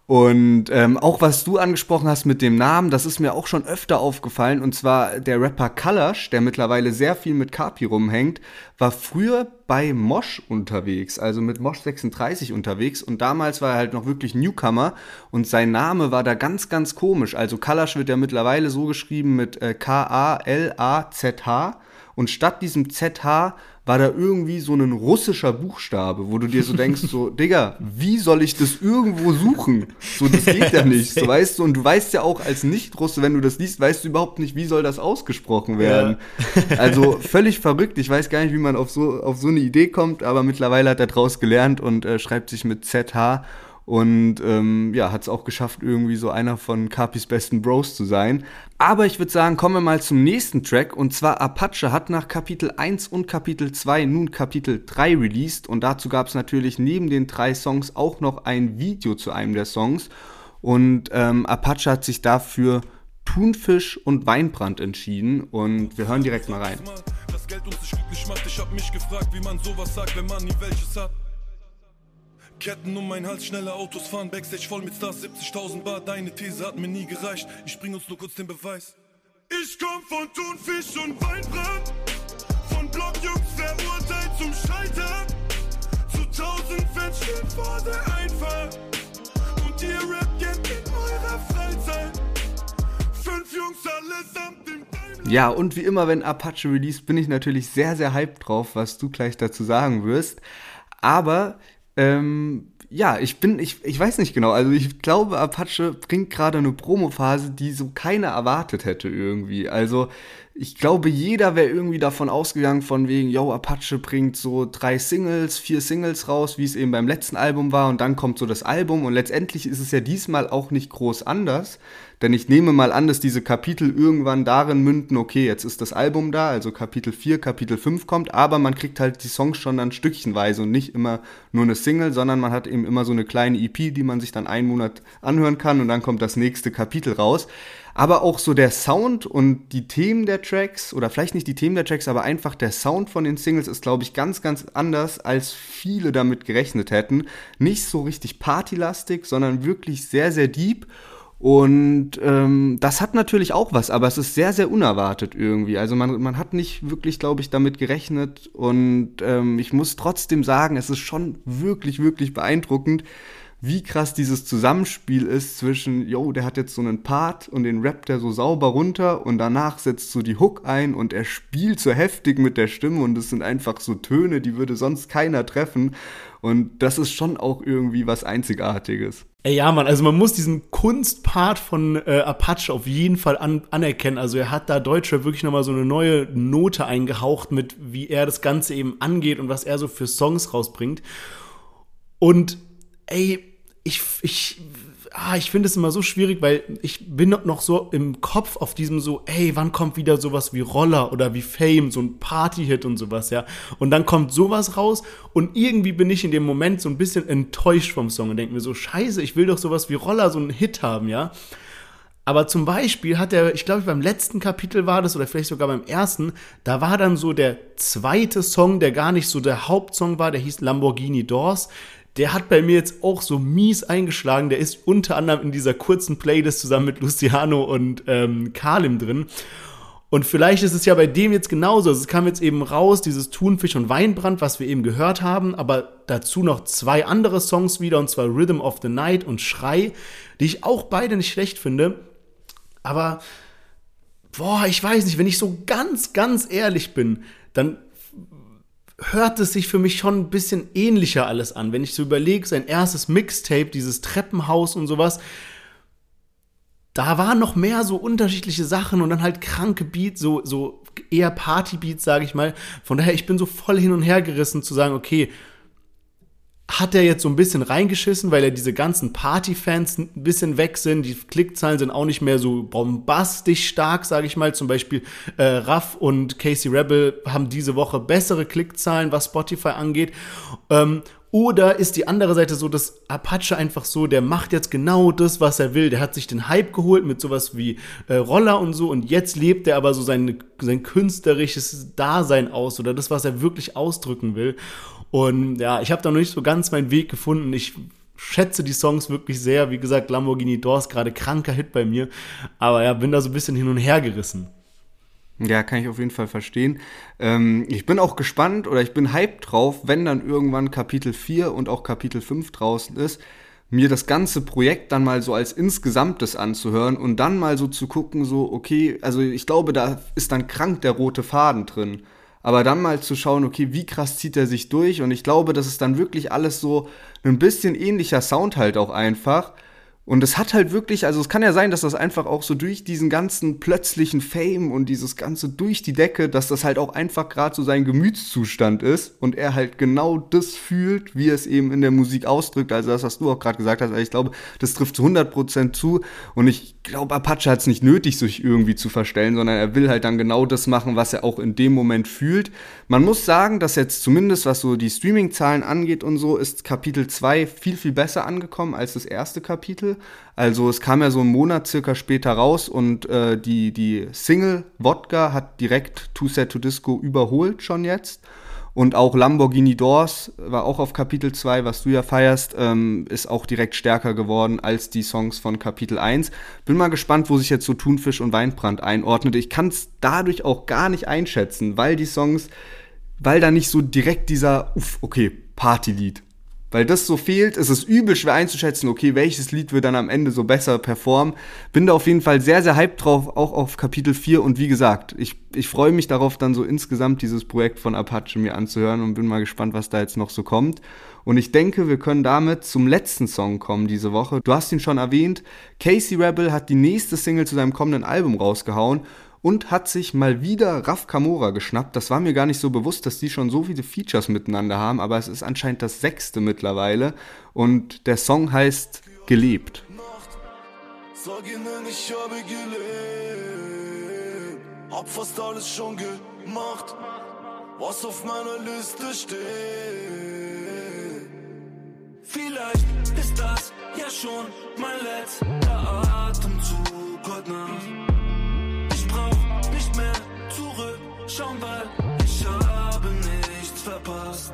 A: Und ähm, auch was du angesprochen hast mit dem Namen, das ist mir auch schon öfter aufgefallen. Und zwar der Rapper Kalash, der mittlerweile sehr viel mit Kapi rumhängt, war früher bei Mosh unterwegs, also mit Mosh 36 unterwegs. Und damals war er halt noch wirklich Newcomer und sein Name war da ganz, ganz komisch. Also Kalash wird ja mittlerweile so geschrieben mit äh, K-A-L-A-Z-H. Und statt diesem ZH war da irgendwie so ein russischer Buchstabe, wo du dir so denkst, so, *laughs* Digga, wie soll ich das irgendwo suchen? So, das geht ja *laughs* nicht. So, weißt du, und du weißt ja auch als Nicht-Russe, wenn du das liest, weißt du überhaupt nicht, wie soll das ausgesprochen werden. Ja. *laughs* Also völlig verrückt. Ich weiß gar nicht, wie man auf so, auf so eine Idee kommt, aber mittlerweile hat er draus gelernt und äh, schreibt sich mit ZH und ähm, ja, hat es auch geschafft, irgendwie so einer von Capis besten Bros zu sein. Aber ich würde sagen, kommen wir mal zum nächsten Track. Und zwar Apache hat nach Kapitel 1 und Kapitel 2 nun Kapitel 3 released. Und dazu gab es natürlich neben den drei Songs auch noch ein Video zu einem der Songs. Und ähm, Apache hat sich dafür Thunfisch und Weinbrand entschieden. Und wir hören direkt mal rein. Das Geld uns nicht glücklich macht. Ich hab mich gefragt, wie man sowas sagt, wenn man nie welches hat. Ketten um mein Hals, schnelle Autos fahren, Backstage voll mit Stars, 70.000 Bar. Deine These hat mir nie gereicht, ich bring uns nur kurz den Beweis. Ich komm von Thunfisch und Weinbrand, von Blockjungs verurteilt zum Scheitern. Zu tausend Fans steht vor der Einfahrt und ihr rappt jetzt in eurer Freizeit. Fünf Jungs allesamt im ja, und wie immer, wenn Apache release, bin ich natürlich sehr, sehr hyped drauf, was du gleich dazu sagen wirst. Aber ähm, ja, ich bin, ich, ich weiß nicht genau. Also ich glaube, Apache bringt gerade eine Promophase, die so keiner erwartet hätte irgendwie. Also ich glaube, jeder wäre irgendwie davon ausgegangen, von wegen, yo, Apache bringt so drei Singles, vier Singles raus, wie es eben beim letzten Album war, und dann kommt so das Album. Und letztendlich ist es ja diesmal auch nicht groß anders. Denn ich nehme mal an, dass diese Kapitel irgendwann darin münden, okay, jetzt ist das Album da, also Kapitel 4, Kapitel 5 kommt, aber man kriegt halt die Songs schon dann stückchenweise und nicht immer nur eine Single, sondern man hat eben immer so eine kleine EP, die man sich dann einen Monat anhören kann und dann kommt das nächste Kapitel raus. Aber auch so der Sound und die Themen der Tracks, oder vielleicht nicht die Themen der Tracks, aber einfach der Sound von den Singles ist, glaube ich, ganz, ganz anders, als viele damit gerechnet hätten. Nicht so richtig partylastig, sondern wirklich sehr, sehr deep. Und ähm, das hat natürlich auch was, aber es ist sehr, sehr unerwartet irgendwie. Also man, man hat nicht wirklich, glaube ich, damit gerechnet. Und ähm, ich muss trotzdem sagen, es ist schon wirklich, wirklich beeindruckend, wie krass dieses Zusammenspiel ist zwischen, yo, der hat jetzt so einen Part und den rappt er so sauber runter und danach setzt so die Hook ein und er spielt so heftig mit der Stimme und es sind einfach so Töne, die würde sonst keiner treffen. Und das ist schon auch irgendwie was Einzigartiges.
B: Ey, ja, Mann, also man muss diesen Kunstpart von äh, Apache auf jeden Fall an, anerkennen. Also er hat da Deutschrap wirklich nochmal so eine neue Note eingehaucht mit, wie er das Ganze eben angeht und was er so für Songs rausbringt. Und ey, ich, ich, ah, ich finde es immer so schwierig, weil ich bin noch so im Kopf auf diesem so, ey, wann kommt wieder sowas wie Roller oder wie Fame, so ein Party-Hit und sowas, ja. Und dann kommt sowas raus und irgendwie bin ich in dem Moment so ein bisschen enttäuscht vom Song und denke mir so, scheiße, ich will doch sowas wie Roller, so einen Hit haben, ja. Aber zum Beispiel hat er, ich glaube, beim letzten Kapitel war das oder vielleicht sogar beim ersten, da war dann so der zweite Song, der gar nicht so der Hauptsong war, der hieß Lamborghini Doors der hat bei mir jetzt auch so mies eingeschlagen. Der ist unter anderem in dieser kurzen Playlist zusammen mit Luciano und ähm, Kalim drin. Und vielleicht ist es ja bei dem jetzt genauso. Also es kam jetzt eben raus, dieses Thunfisch und Weinbrand, was wir eben gehört haben, aber dazu noch zwei andere Songs wieder, und zwar Rhythm of the Night und Schrei, die ich auch beide nicht schlecht finde. Aber, boah, ich weiß nicht, wenn ich so ganz, ganz ehrlich bin, dann hört es sich für mich schon ein bisschen ähnlicher alles an. Wenn ich so überlege, sein erstes Mixtape, dieses Treppenhaus und sowas, da waren noch mehr so unterschiedliche Sachen und dann halt kranke Beats, so, so eher Party-Beats, sage ich mal. Von daher, ich bin so voll hin und her gerissen zu sagen, okay, hat er jetzt so ein bisschen reingeschissen, weil er diese ganzen Party-Fans ein bisschen weg sind. Die Klickzahlen sind auch nicht mehr so bombastisch stark, sage ich mal. Zum Beispiel äh, Raff und Casey Rebel haben diese Woche bessere Klickzahlen, was Spotify angeht. Ähm, oder ist die andere Seite so, dass Apache einfach so, der macht jetzt genau das, was er will. Der hat sich den Hype geholt mit sowas wie äh, Roller und so und jetzt lebt er aber so sein, sein künstlerisches Dasein aus oder das, was er wirklich ausdrücken will. Und ja, ich habe da noch nicht so ganz meinen Weg gefunden. Ich schätze die Songs wirklich sehr. Wie gesagt, Lamborghini Doors, gerade kranker Hit bei mir. Aber ja, bin da so ein bisschen hin und her gerissen.
A: Ja, kann ich auf jeden Fall verstehen. Ähm, ich bin auch gespannt oder ich bin hyped drauf, wenn dann irgendwann Kapitel 4 und auch Kapitel 5 draußen ist, mir das ganze Projekt dann mal so als insgesamtes anzuhören und dann mal so zu gucken, so, okay, also ich glaube, da ist dann krank der rote Faden drin. Aber dann mal zu schauen, okay, wie krass zieht er sich durch und ich glaube, das ist dann wirklich alles so ein bisschen ähnlicher Sound halt auch einfach. Und es hat halt wirklich, also es kann ja sein, dass das einfach auch so durch diesen ganzen plötzlichen Fame und dieses ganze durch die Decke, dass das halt auch einfach gerade so sein Gemütszustand ist und er halt genau das fühlt, wie es eben in der Musik ausdrückt. Also das, was du auch gerade gesagt hast, also ich glaube, das trifft zu 100% zu und ich glaube, Apache hat es nicht nötig, sich irgendwie zu verstellen, sondern er will halt dann genau das machen, was er auch in dem Moment fühlt. Man muss sagen, dass jetzt zumindest, was so die Streaming-Zahlen angeht und so, ist Kapitel 2 viel, viel besser angekommen als das erste Kapitel. Also es kam ja so einen Monat circa später raus und äh, die, die Single Wodka hat direkt Too Set to Disco überholt schon jetzt. Und auch Lamborghini Doors war auch auf Kapitel 2, was du ja feierst, ähm, ist auch direkt stärker geworden als die Songs von Kapitel 1. Bin mal gespannt, wo sich jetzt so Thunfisch und Weinbrand einordnet. Ich kann es dadurch auch gar nicht einschätzen, weil die Songs, weil da nicht so direkt dieser, uff, okay, Partylied weil das so fehlt, ist es übel schwer einzuschätzen, okay, welches Lied wird dann am Ende so besser performen. Bin da auf jeden Fall sehr, sehr hyped drauf, auch auf Kapitel 4 und wie gesagt, ich, ich freue mich darauf, dann so insgesamt dieses Projekt von Apache mir anzuhören und bin mal gespannt, was da jetzt noch so kommt. Und ich denke, wir können damit zum letzten Song kommen diese Woche. Du hast ihn schon erwähnt. Casey Rebel hat die nächste Single zu seinem kommenden Album rausgehauen und hat sich mal wieder Raf Kamora geschnappt. Das war mir gar nicht so bewusst, dass die schon so viele Features miteinander haben, aber es ist anscheinend das sechste mittlerweile und der Song heißt Gelebt. Sag ihnen, ich habe gelebt, hab fast alles schon gemacht, was auf meiner Liste steht. Vielleicht ist das ja schon mein letzter Atemzug heute Nacht schauen, weil ich habe nichts verpasst.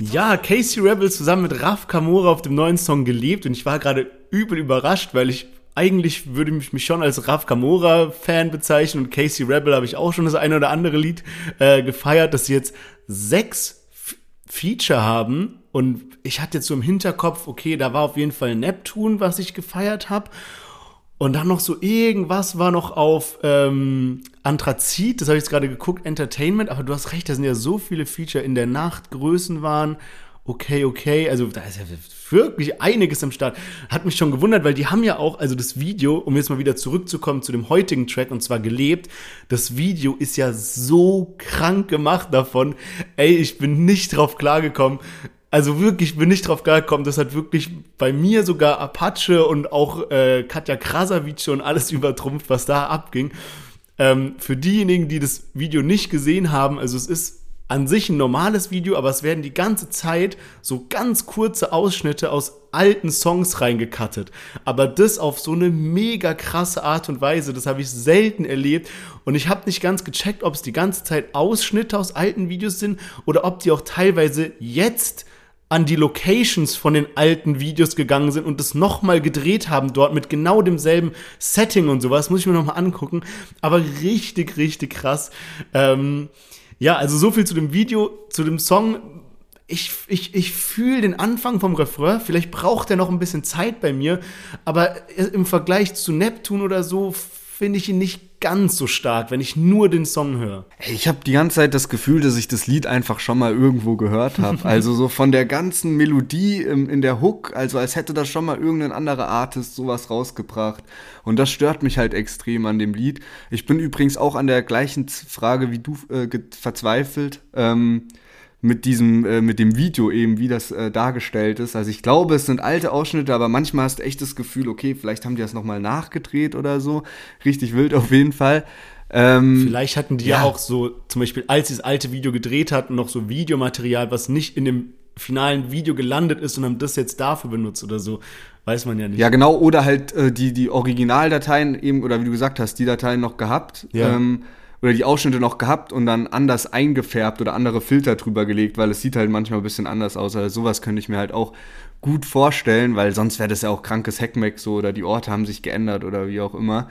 B: Ja, Casey Rebel zusammen mit Raf Kamora auf dem neuen Song gelebt und ich war gerade übel überrascht, weil ich eigentlich würde ich mich schon als Raf Kamora Fan bezeichnen und Casey Rebel habe ich auch schon das eine oder andere Lied äh, gefeiert, dass sie jetzt sechs F Feature haben und ich hatte jetzt so im Hinterkopf, okay, da war auf jeden Fall Neptun, was ich gefeiert habe und dann noch so irgendwas war noch auf ähm, Anthrazit, das habe ich jetzt gerade geguckt, Entertainment, aber du hast recht, da sind ja so viele Feature in der Nacht, Größen waren, okay, okay, also da ist ja wirklich einiges am Start. Hat mich schon gewundert, weil die haben ja auch, also das Video, um jetzt mal wieder zurückzukommen zu dem heutigen Track und zwar gelebt, das Video ist ja so krank gemacht davon. Ey, ich bin nicht drauf klargekommen. Also wirklich, bin nicht drauf gekommen. Das hat wirklich bei mir sogar Apache und auch äh, Katja Krasavice und alles *laughs* übertrumpft, was da abging. Ähm, für diejenigen, die das Video nicht gesehen haben, also es ist an sich ein normales Video, aber es werden die ganze Zeit so ganz kurze Ausschnitte aus alten Songs reingekattet. Aber das auf so eine mega krasse Art und Weise, das habe ich selten erlebt. Und ich habe nicht ganz gecheckt, ob es die ganze Zeit Ausschnitte aus alten Videos sind oder ob die auch teilweise jetzt an die Locations von den alten Videos gegangen sind und das nochmal gedreht haben dort mit genau demselben Setting und sowas. Muss ich mir nochmal angucken. Aber richtig, richtig krass. Ähm, ja, also so viel zu dem Video, zu dem Song. Ich, ich, ich fühle den Anfang vom Refrain. Vielleicht braucht er noch ein bisschen Zeit bei mir. Aber im Vergleich zu Neptune oder so finde ich ihn nicht ganz so stark, wenn ich nur den Song höre.
A: Ich habe die ganze Zeit das Gefühl, dass ich das Lied einfach schon mal irgendwo gehört habe. *laughs* also so von der ganzen Melodie in, der Hook, also als hätte das schon mal irgendein anderer Artist sowas rausgebracht. Und das stört mich halt extrem an dem Lied. Ich bin übrigens auch an der gleichen Frage wie du äh, verzweifelt. Ähm, mit diesem, äh, mit dem Video eben, wie das äh, dargestellt ist. Also ich glaube, es sind alte Ausschnitte, aber manchmal hast du echt das Gefühl, okay, vielleicht haben die das nochmal nachgedreht oder so. Richtig wild auf jeden Fall.
B: Ähm, Vielleicht hatten die ja. ja. auch so, zum Beispiel, als sie das alte Video gedreht hatten, noch so Videomaterial, was nicht in dem finalen Video gelandet ist und haben das jetzt dafür benutzt oder so. Weiß man ja nicht.
A: Ja, genau, oder halt äh, die, die Originaldateien eben, oder wie du gesagt hast, die Dateien noch gehabt. Ja. Ähm, oder die Ausschnitte noch gehabt und dann anders eingefärbt oder andere Filter drüber gelegt, weil es sieht halt manchmal ein bisschen anders aus. Also sowas könnte ich mir halt auch gut vorstellen, weil sonst wäre das ja auch krankes Hackmack so oder die Orte haben sich geändert oder wie auch immer.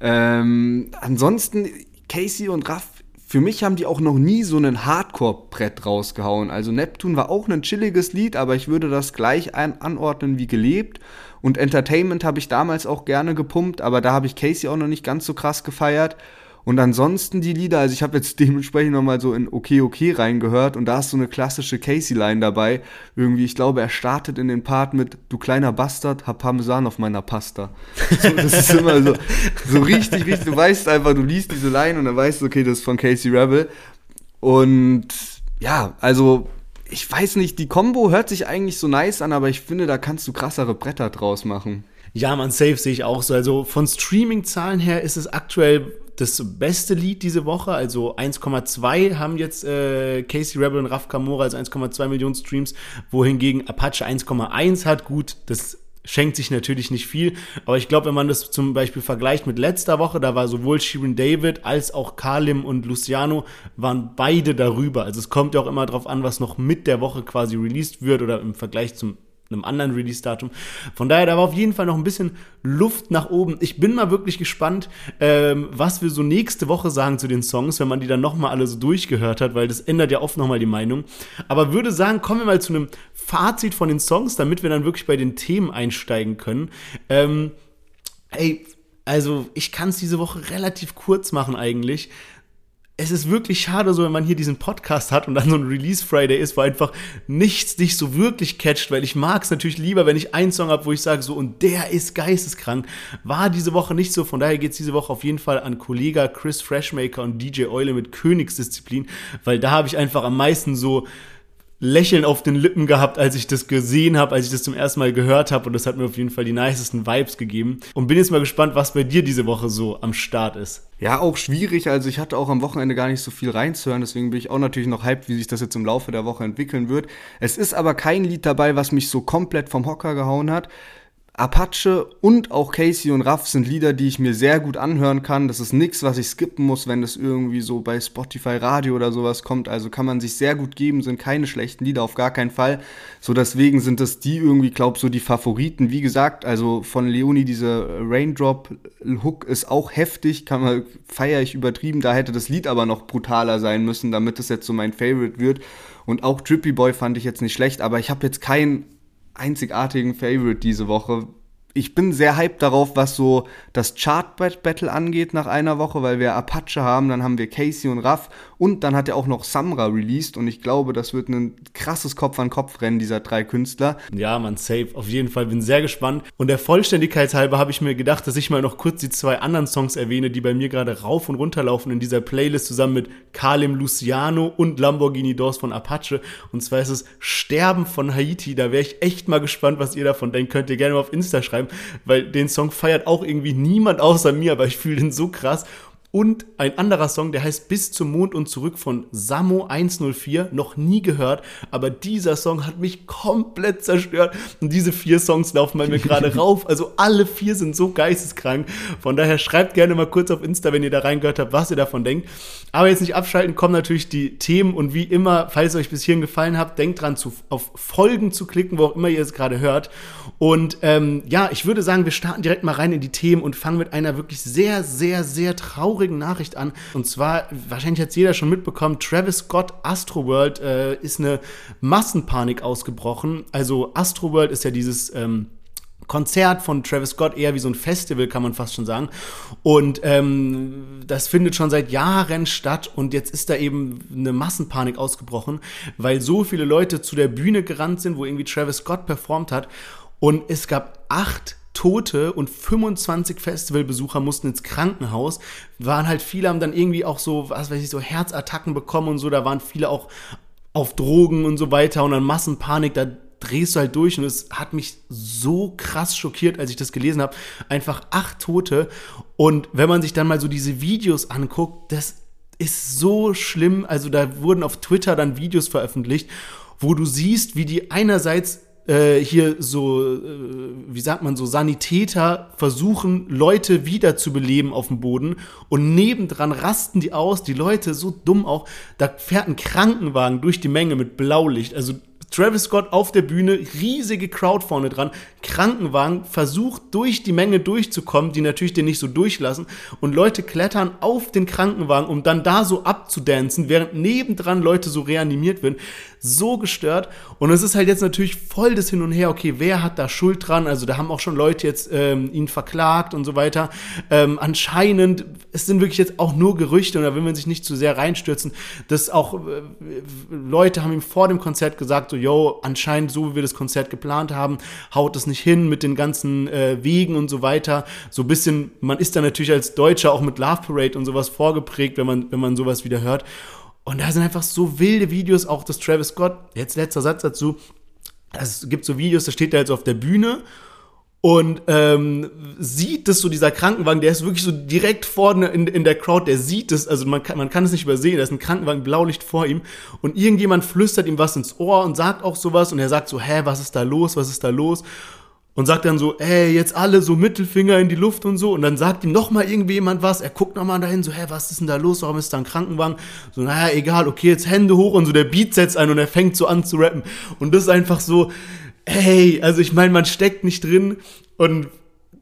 A: Ähm, ansonsten, Casey und Raff, für mich haben die auch noch nie so einen Hardcore-Brett rausgehauen. Also Neptune war auch ein chilliges Lied, aber ich würde das gleich ein anordnen wie gelebt. Und Entertainment habe ich damals auch gerne gepumpt, aber da habe ich Casey auch noch nicht ganz so krass gefeiert. Und ansonsten die Lieder, also ich habe jetzt *laughs* dementsprechend nochmal so in Okay, okay reingehört und da ist so eine klassische Casey-Line dabei. Irgendwie, ich glaube, er startet in den Part mit Du kleiner Bastard, hab Parmesan auf meiner Pasta. So, das ist immer so, so richtig, richtig, du weißt einfach, du liest diese Line und dann weißt du, okay, das ist von Casey Rebel. Und ja, also ich weiß nicht, die Combo hört sich eigentlich so nice an, aber ich finde, da kannst du krassere Bretter draus machen.
B: Ja, man, safe sehe ich auch so. Also von Streaming-Zahlen her ist es aktuell das beste Lied diese Woche. Also 1,2 haben jetzt äh, Casey Rebel und Raf Kamora, also 1,2 Millionen Streams, wohingegen Apache 1,1 hat. Gut, das schenkt sich natürlich nicht viel, aber ich glaube, wenn man das zum Beispiel vergleicht mit letzter Woche, da war sowohl Shirin David als auch Kalim und Luciano waren beide darüber. Also es kommt ja auch immer darauf an, was noch mit der Woche quasi released wird oder im Vergleich zum einem anderen Release-Datum. Von daher, da war auf jeden Fall noch ein bisschen Luft nach oben. Ich bin mal wirklich gespannt, ähm, was wir so nächste Woche sagen zu den Songs, wenn man die dann nochmal alle so durchgehört hat, weil das ändert ja oft nochmal die Meinung. Aber würde sagen, kommen wir mal zu einem Fazit von den Songs, damit wir dann wirklich bei den Themen einsteigen können. Ähm, ey, also ich kann es diese Woche relativ kurz machen eigentlich es ist wirklich schade, so wenn man hier diesen Podcast hat und dann so ein Release Friday ist, wo einfach nichts dich so wirklich catcht, weil ich mag es natürlich lieber, wenn ich einen Song habe, wo ich sage so, und der ist geisteskrank. War diese Woche nicht so, von daher geht es diese Woche auf jeden Fall an Kollega Chris Freshmaker und DJ Eule mit Königsdisziplin, weil da habe ich einfach am meisten so Lächeln auf den Lippen gehabt, als ich das gesehen habe, als ich das zum ersten Mal gehört habe und das hat mir auf jeden Fall die nicesten Vibes gegeben und bin jetzt mal gespannt, was bei dir diese Woche so am Start ist.
A: Ja, auch schwierig, also ich hatte auch am Wochenende gar nicht so viel reinzuhören, deswegen bin ich auch natürlich noch hyped, wie sich das jetzt im Laufe der Woche entwickeln wird. Es ist aber kein Lied dabei, was mich so komplett vom Hocker gehauen hat. Apache und auch Casey und Raff sind Lieder, die ich mir sehr gut anhören kann. Das ist nichts, was ich skippen muss, wenn das irgendwie so bei Spotify Radio oder sowas kommt. Also kann man sich sehr gut geben, sind keine schlechten Lieder, auf gar keinen Fall. So deswegen sind das die irgendwie, glaub so die Favoriten. Wie gesagt, also von Leonie diese Raindrop Hook ist auch heftig, kann man feier ich übertrieben. Da hätte das Lied aber noch brutaler sein müssen, damit es jetzt so mein Favorite wird. Und auch Drippy Boy fand ich jetzt nicht schlecht, aber ich habe jetzt kein einzigartigen Favorite diese Woche ich bin sehr hyped darauf, was so das Chart-Battle angeht nach einer Woche, weil wir Apache haben, dann haben wir Casey und Raff und dann hat er auch noch Samra released und ich glaube, das wird ein krasses Kopf-an-Kopf-Rennen dieser drei Künstler.
B: Ja, man, safe. Auf jeden Fall bin sehr gespannt. Und der Vollständigkeit halber habe ich mir gedacht, dass ich mal noch kurz die zwei anderen Songs erwähne, die bei mir gerade rauf und runter laufen in dieser Playlist zusammen mit Kalim Luciano und Lamborghini Doors von Apache. Und zwar ist es Sterben von Haiti. Da wäre ich echt mal gespannt, was ihr davon denkt. Könnt ihr gerne mal auf Insta schreiben weil den Song feiert auch irgendwie niemand außer mir, aber ich fühle den so krass. Und ein anderer Song, der heißt Bis zum Mond und zurück von Samo 104, noch nie gehört, aber dieser Song hat mich komplett zerstört. Und diese vier Songs laufen bei mir gerade *laughs* rauf. Also alle vier sind so geisteskrank. Von daher schreibt gerne mal kurz auf Insta, wenn ihr da reingehört habt, was ihr davon denkt. Aber jetzt nicht abschalten, kommen natürlich die Themen und wie immer, falls es euch bis hierhin gefallen hat, denkt dran, zu, auf Folgen zu klicken, wo auch immer ihr es gerade hört. Und ähm, ja, ich würde sagen, wir starten direkt mal rein in die Themen und fangen mit einer wirklich sehr, sehr, sehr traurigen traurigen Nachricht an. Und zwar, wahrscheinlich hat es jeder schon mitbekommen, Travis Scott Astroworld äh, ist eine Massenpanik ausgebrochen. Also Astroworld ist ja dieses ähm, Konzert von Travis Scott, eher wie so ein Festival, kann man fast schon sagen. Und ähm, das findet schon seit Jahren statt und jetzt ist da eben eine Massenpanik ausgebrochen, weil so viele Leute zu der Bühne gerannt sind, wo irgendwie Travis Scott performt hat. Und es gab acht Tote und 25 Festivalbesucher mussten ins Krankenhaus. Waren halt viele haben dann irgendwie auch so, was weiß ich, so Herzattacken bekommen und so. Da waren viele auch auf Drogen und so weiter und dann Massenpanik. Da drehst du halt durch und es hat mich so krass schockiert, als ich das gelesen habe. Einfach acht Tote. Und wenn man sich dann mal so diese Videos anguckt, das ist so schlimm. Also da wurden auf Twitter dann Videos veröffentlicht, wo du siehst, wie die einerseits äh, hier so, äh, wie sagt man so, Sanitäter versuchen, Leute wiederzubeleben auf dem Boden und nebendran rasten die aus, die Leute so dumm auch, da fährt ein Krankenwagen durch die Menge mit Blaulicht, also Travis Scott auf der Bühne, riesige Crowd vorne dran, Krankenwagen, versucht durch die Menge durchzukommen, die natürlich den nicht so durchlassen. Und Leute klettern auf den Krankenwagen, um dann da so abzudancen, während nebendran Leute so reanimiert werden. So gestört. Und es ist halt jetzt natürlich voll das Hin und Her. Okay, wer hat da Schuld dran? Also da haben auch schon Leute jetzt ähm, ihn verklagt und so weiter. Ähm, anscheinend, es sind wirklich jetzt auch nur Gerüchte und da will man sich nicht zu sehr reinstürzen, dass auch äh, Leute haben ihm vor dem Konzert gesagt, so, yo, anscheinend so wie wir das Konzert geplant haben, haut es nicht hin mit den ganzen äh, Wegen und so weiter. So ein bisschen, man ist da natürlich als Deutscher auch mit Love Parade und sowas vorgeprägt, wenn man, wenn man sowas wieder hört. Und da sind einfach so wilde Videos, auch das Travis Scott, jetzt letzter Satz dazu, es gibt so Videos, da steht er jetzt auf der Bühne und ähm, sieht das so, dieser Krankenwagen, der ist wirklich so direkt vorne in, in der Crowd, der sieht es, also man kann, man kann es nicht übersehen, da ist ein Krankenwagen, Blaulicht vor ihm und irgendjemand flüstert ihm was ins Ohr und sagt auch sowas und er sagt so, hä, was ist da los, was ist da los? Und sagt dann so, ey, jetzt alle so Mittelfinger in die Luft und so. Und dann sagt ihm noch mal irgendwie jemand was. Er guckt noch mal dahin, so, hä, was ist denn da los? Warum ist da ein Krankenwagen? So, naja, egal, okay, jetzt Hände hoch und so. Der Beat setzt ein und er fängt so an zu rappen. Und das ist einfach so, hey, also ich meine, man steckt nicht drin und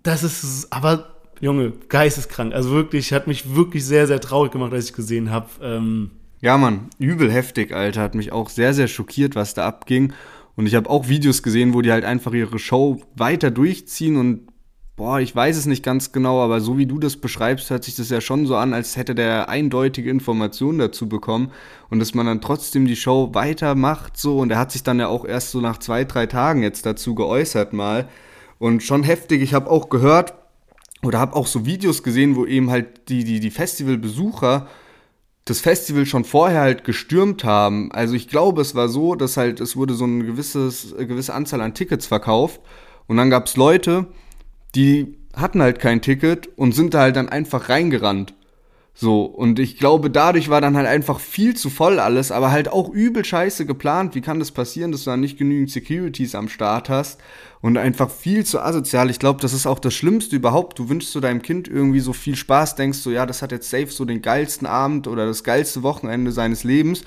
B: das ist, aber Junge, geisteskrank. Also wirklich, hat mich wirklich sehr, sehr traurig gemacht, als ich gesehen habe. Ähm
A: ja, Mann, übel heftig, Alter. Hat mich auch sehr, sehr schockiert, was da abging. Und ich habe auch Videos gesehen, wo die halt einfach ihre Show weiter durchziehen und boah, ich weiß es nicht ganz genau, aber so wie du das beschreibst, hört sich das ja schon so an, als hätte der eindeutige Informationen dazu bekommen und dass man dann trotzdem die Show weitermacht so und er hat sich dann ja auch erst so nach zwei, drei Tagen jetzt dazu geäußert mal und schon heftig. Ich habe auch gehört oder habe auch so Videos gesehen, wo eben halt die, die, die Festivalbesucher das Festival schon vorher halt gestürmt haben. Also ich glaube, es war so, dass halt, es wurde so eine gewisses, eine gewisse Anzahl an Tickets verkauft und dann gab es Leute, die hatten halt kein Ticket und sind da halt dann einfach reingerannt. So, und ich glaube, dadurch war dann halt einfach viel zu voll alles, aber halt auch übel scheiße geplant. Wie kann das passieren, dass du dann nicht genügend Securities am Start hast und einfach viel zu asozial? Ich glaube, das ist auch das Schlimmste überhaupt. Du wünschst so deinem Kind irgendwie so viel Spaß, denkst so, ja, das hat jetzt safe so den geilsten Abend oder das geilste Wochenende seines Lebens.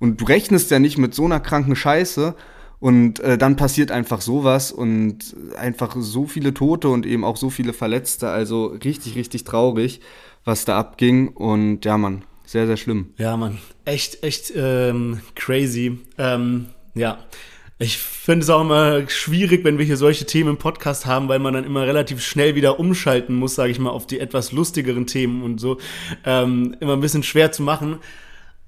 A: Und du rechnest ja nicht mit so einer kranken Scheiße. Und äh, dann passiert einfach sowas und einfach so viele Tote und eben auch so viele Verletzte. Also richtig, richtig traurig was da abging. Und ja, Mann, sehr, sehr schlimm.
B: Ja, Mann, echt, echt ähm, crazy. Ähm, ja. Ich finde es auch immer schwierig, wenn wir hier solche Themen im Podcast haben, weil man dann immer relativ schnell wieder umschalten muss, sage ich mal, auf die etwas lustigeren Themen und so. Ähm, immer ein bisschen schwer zu machen.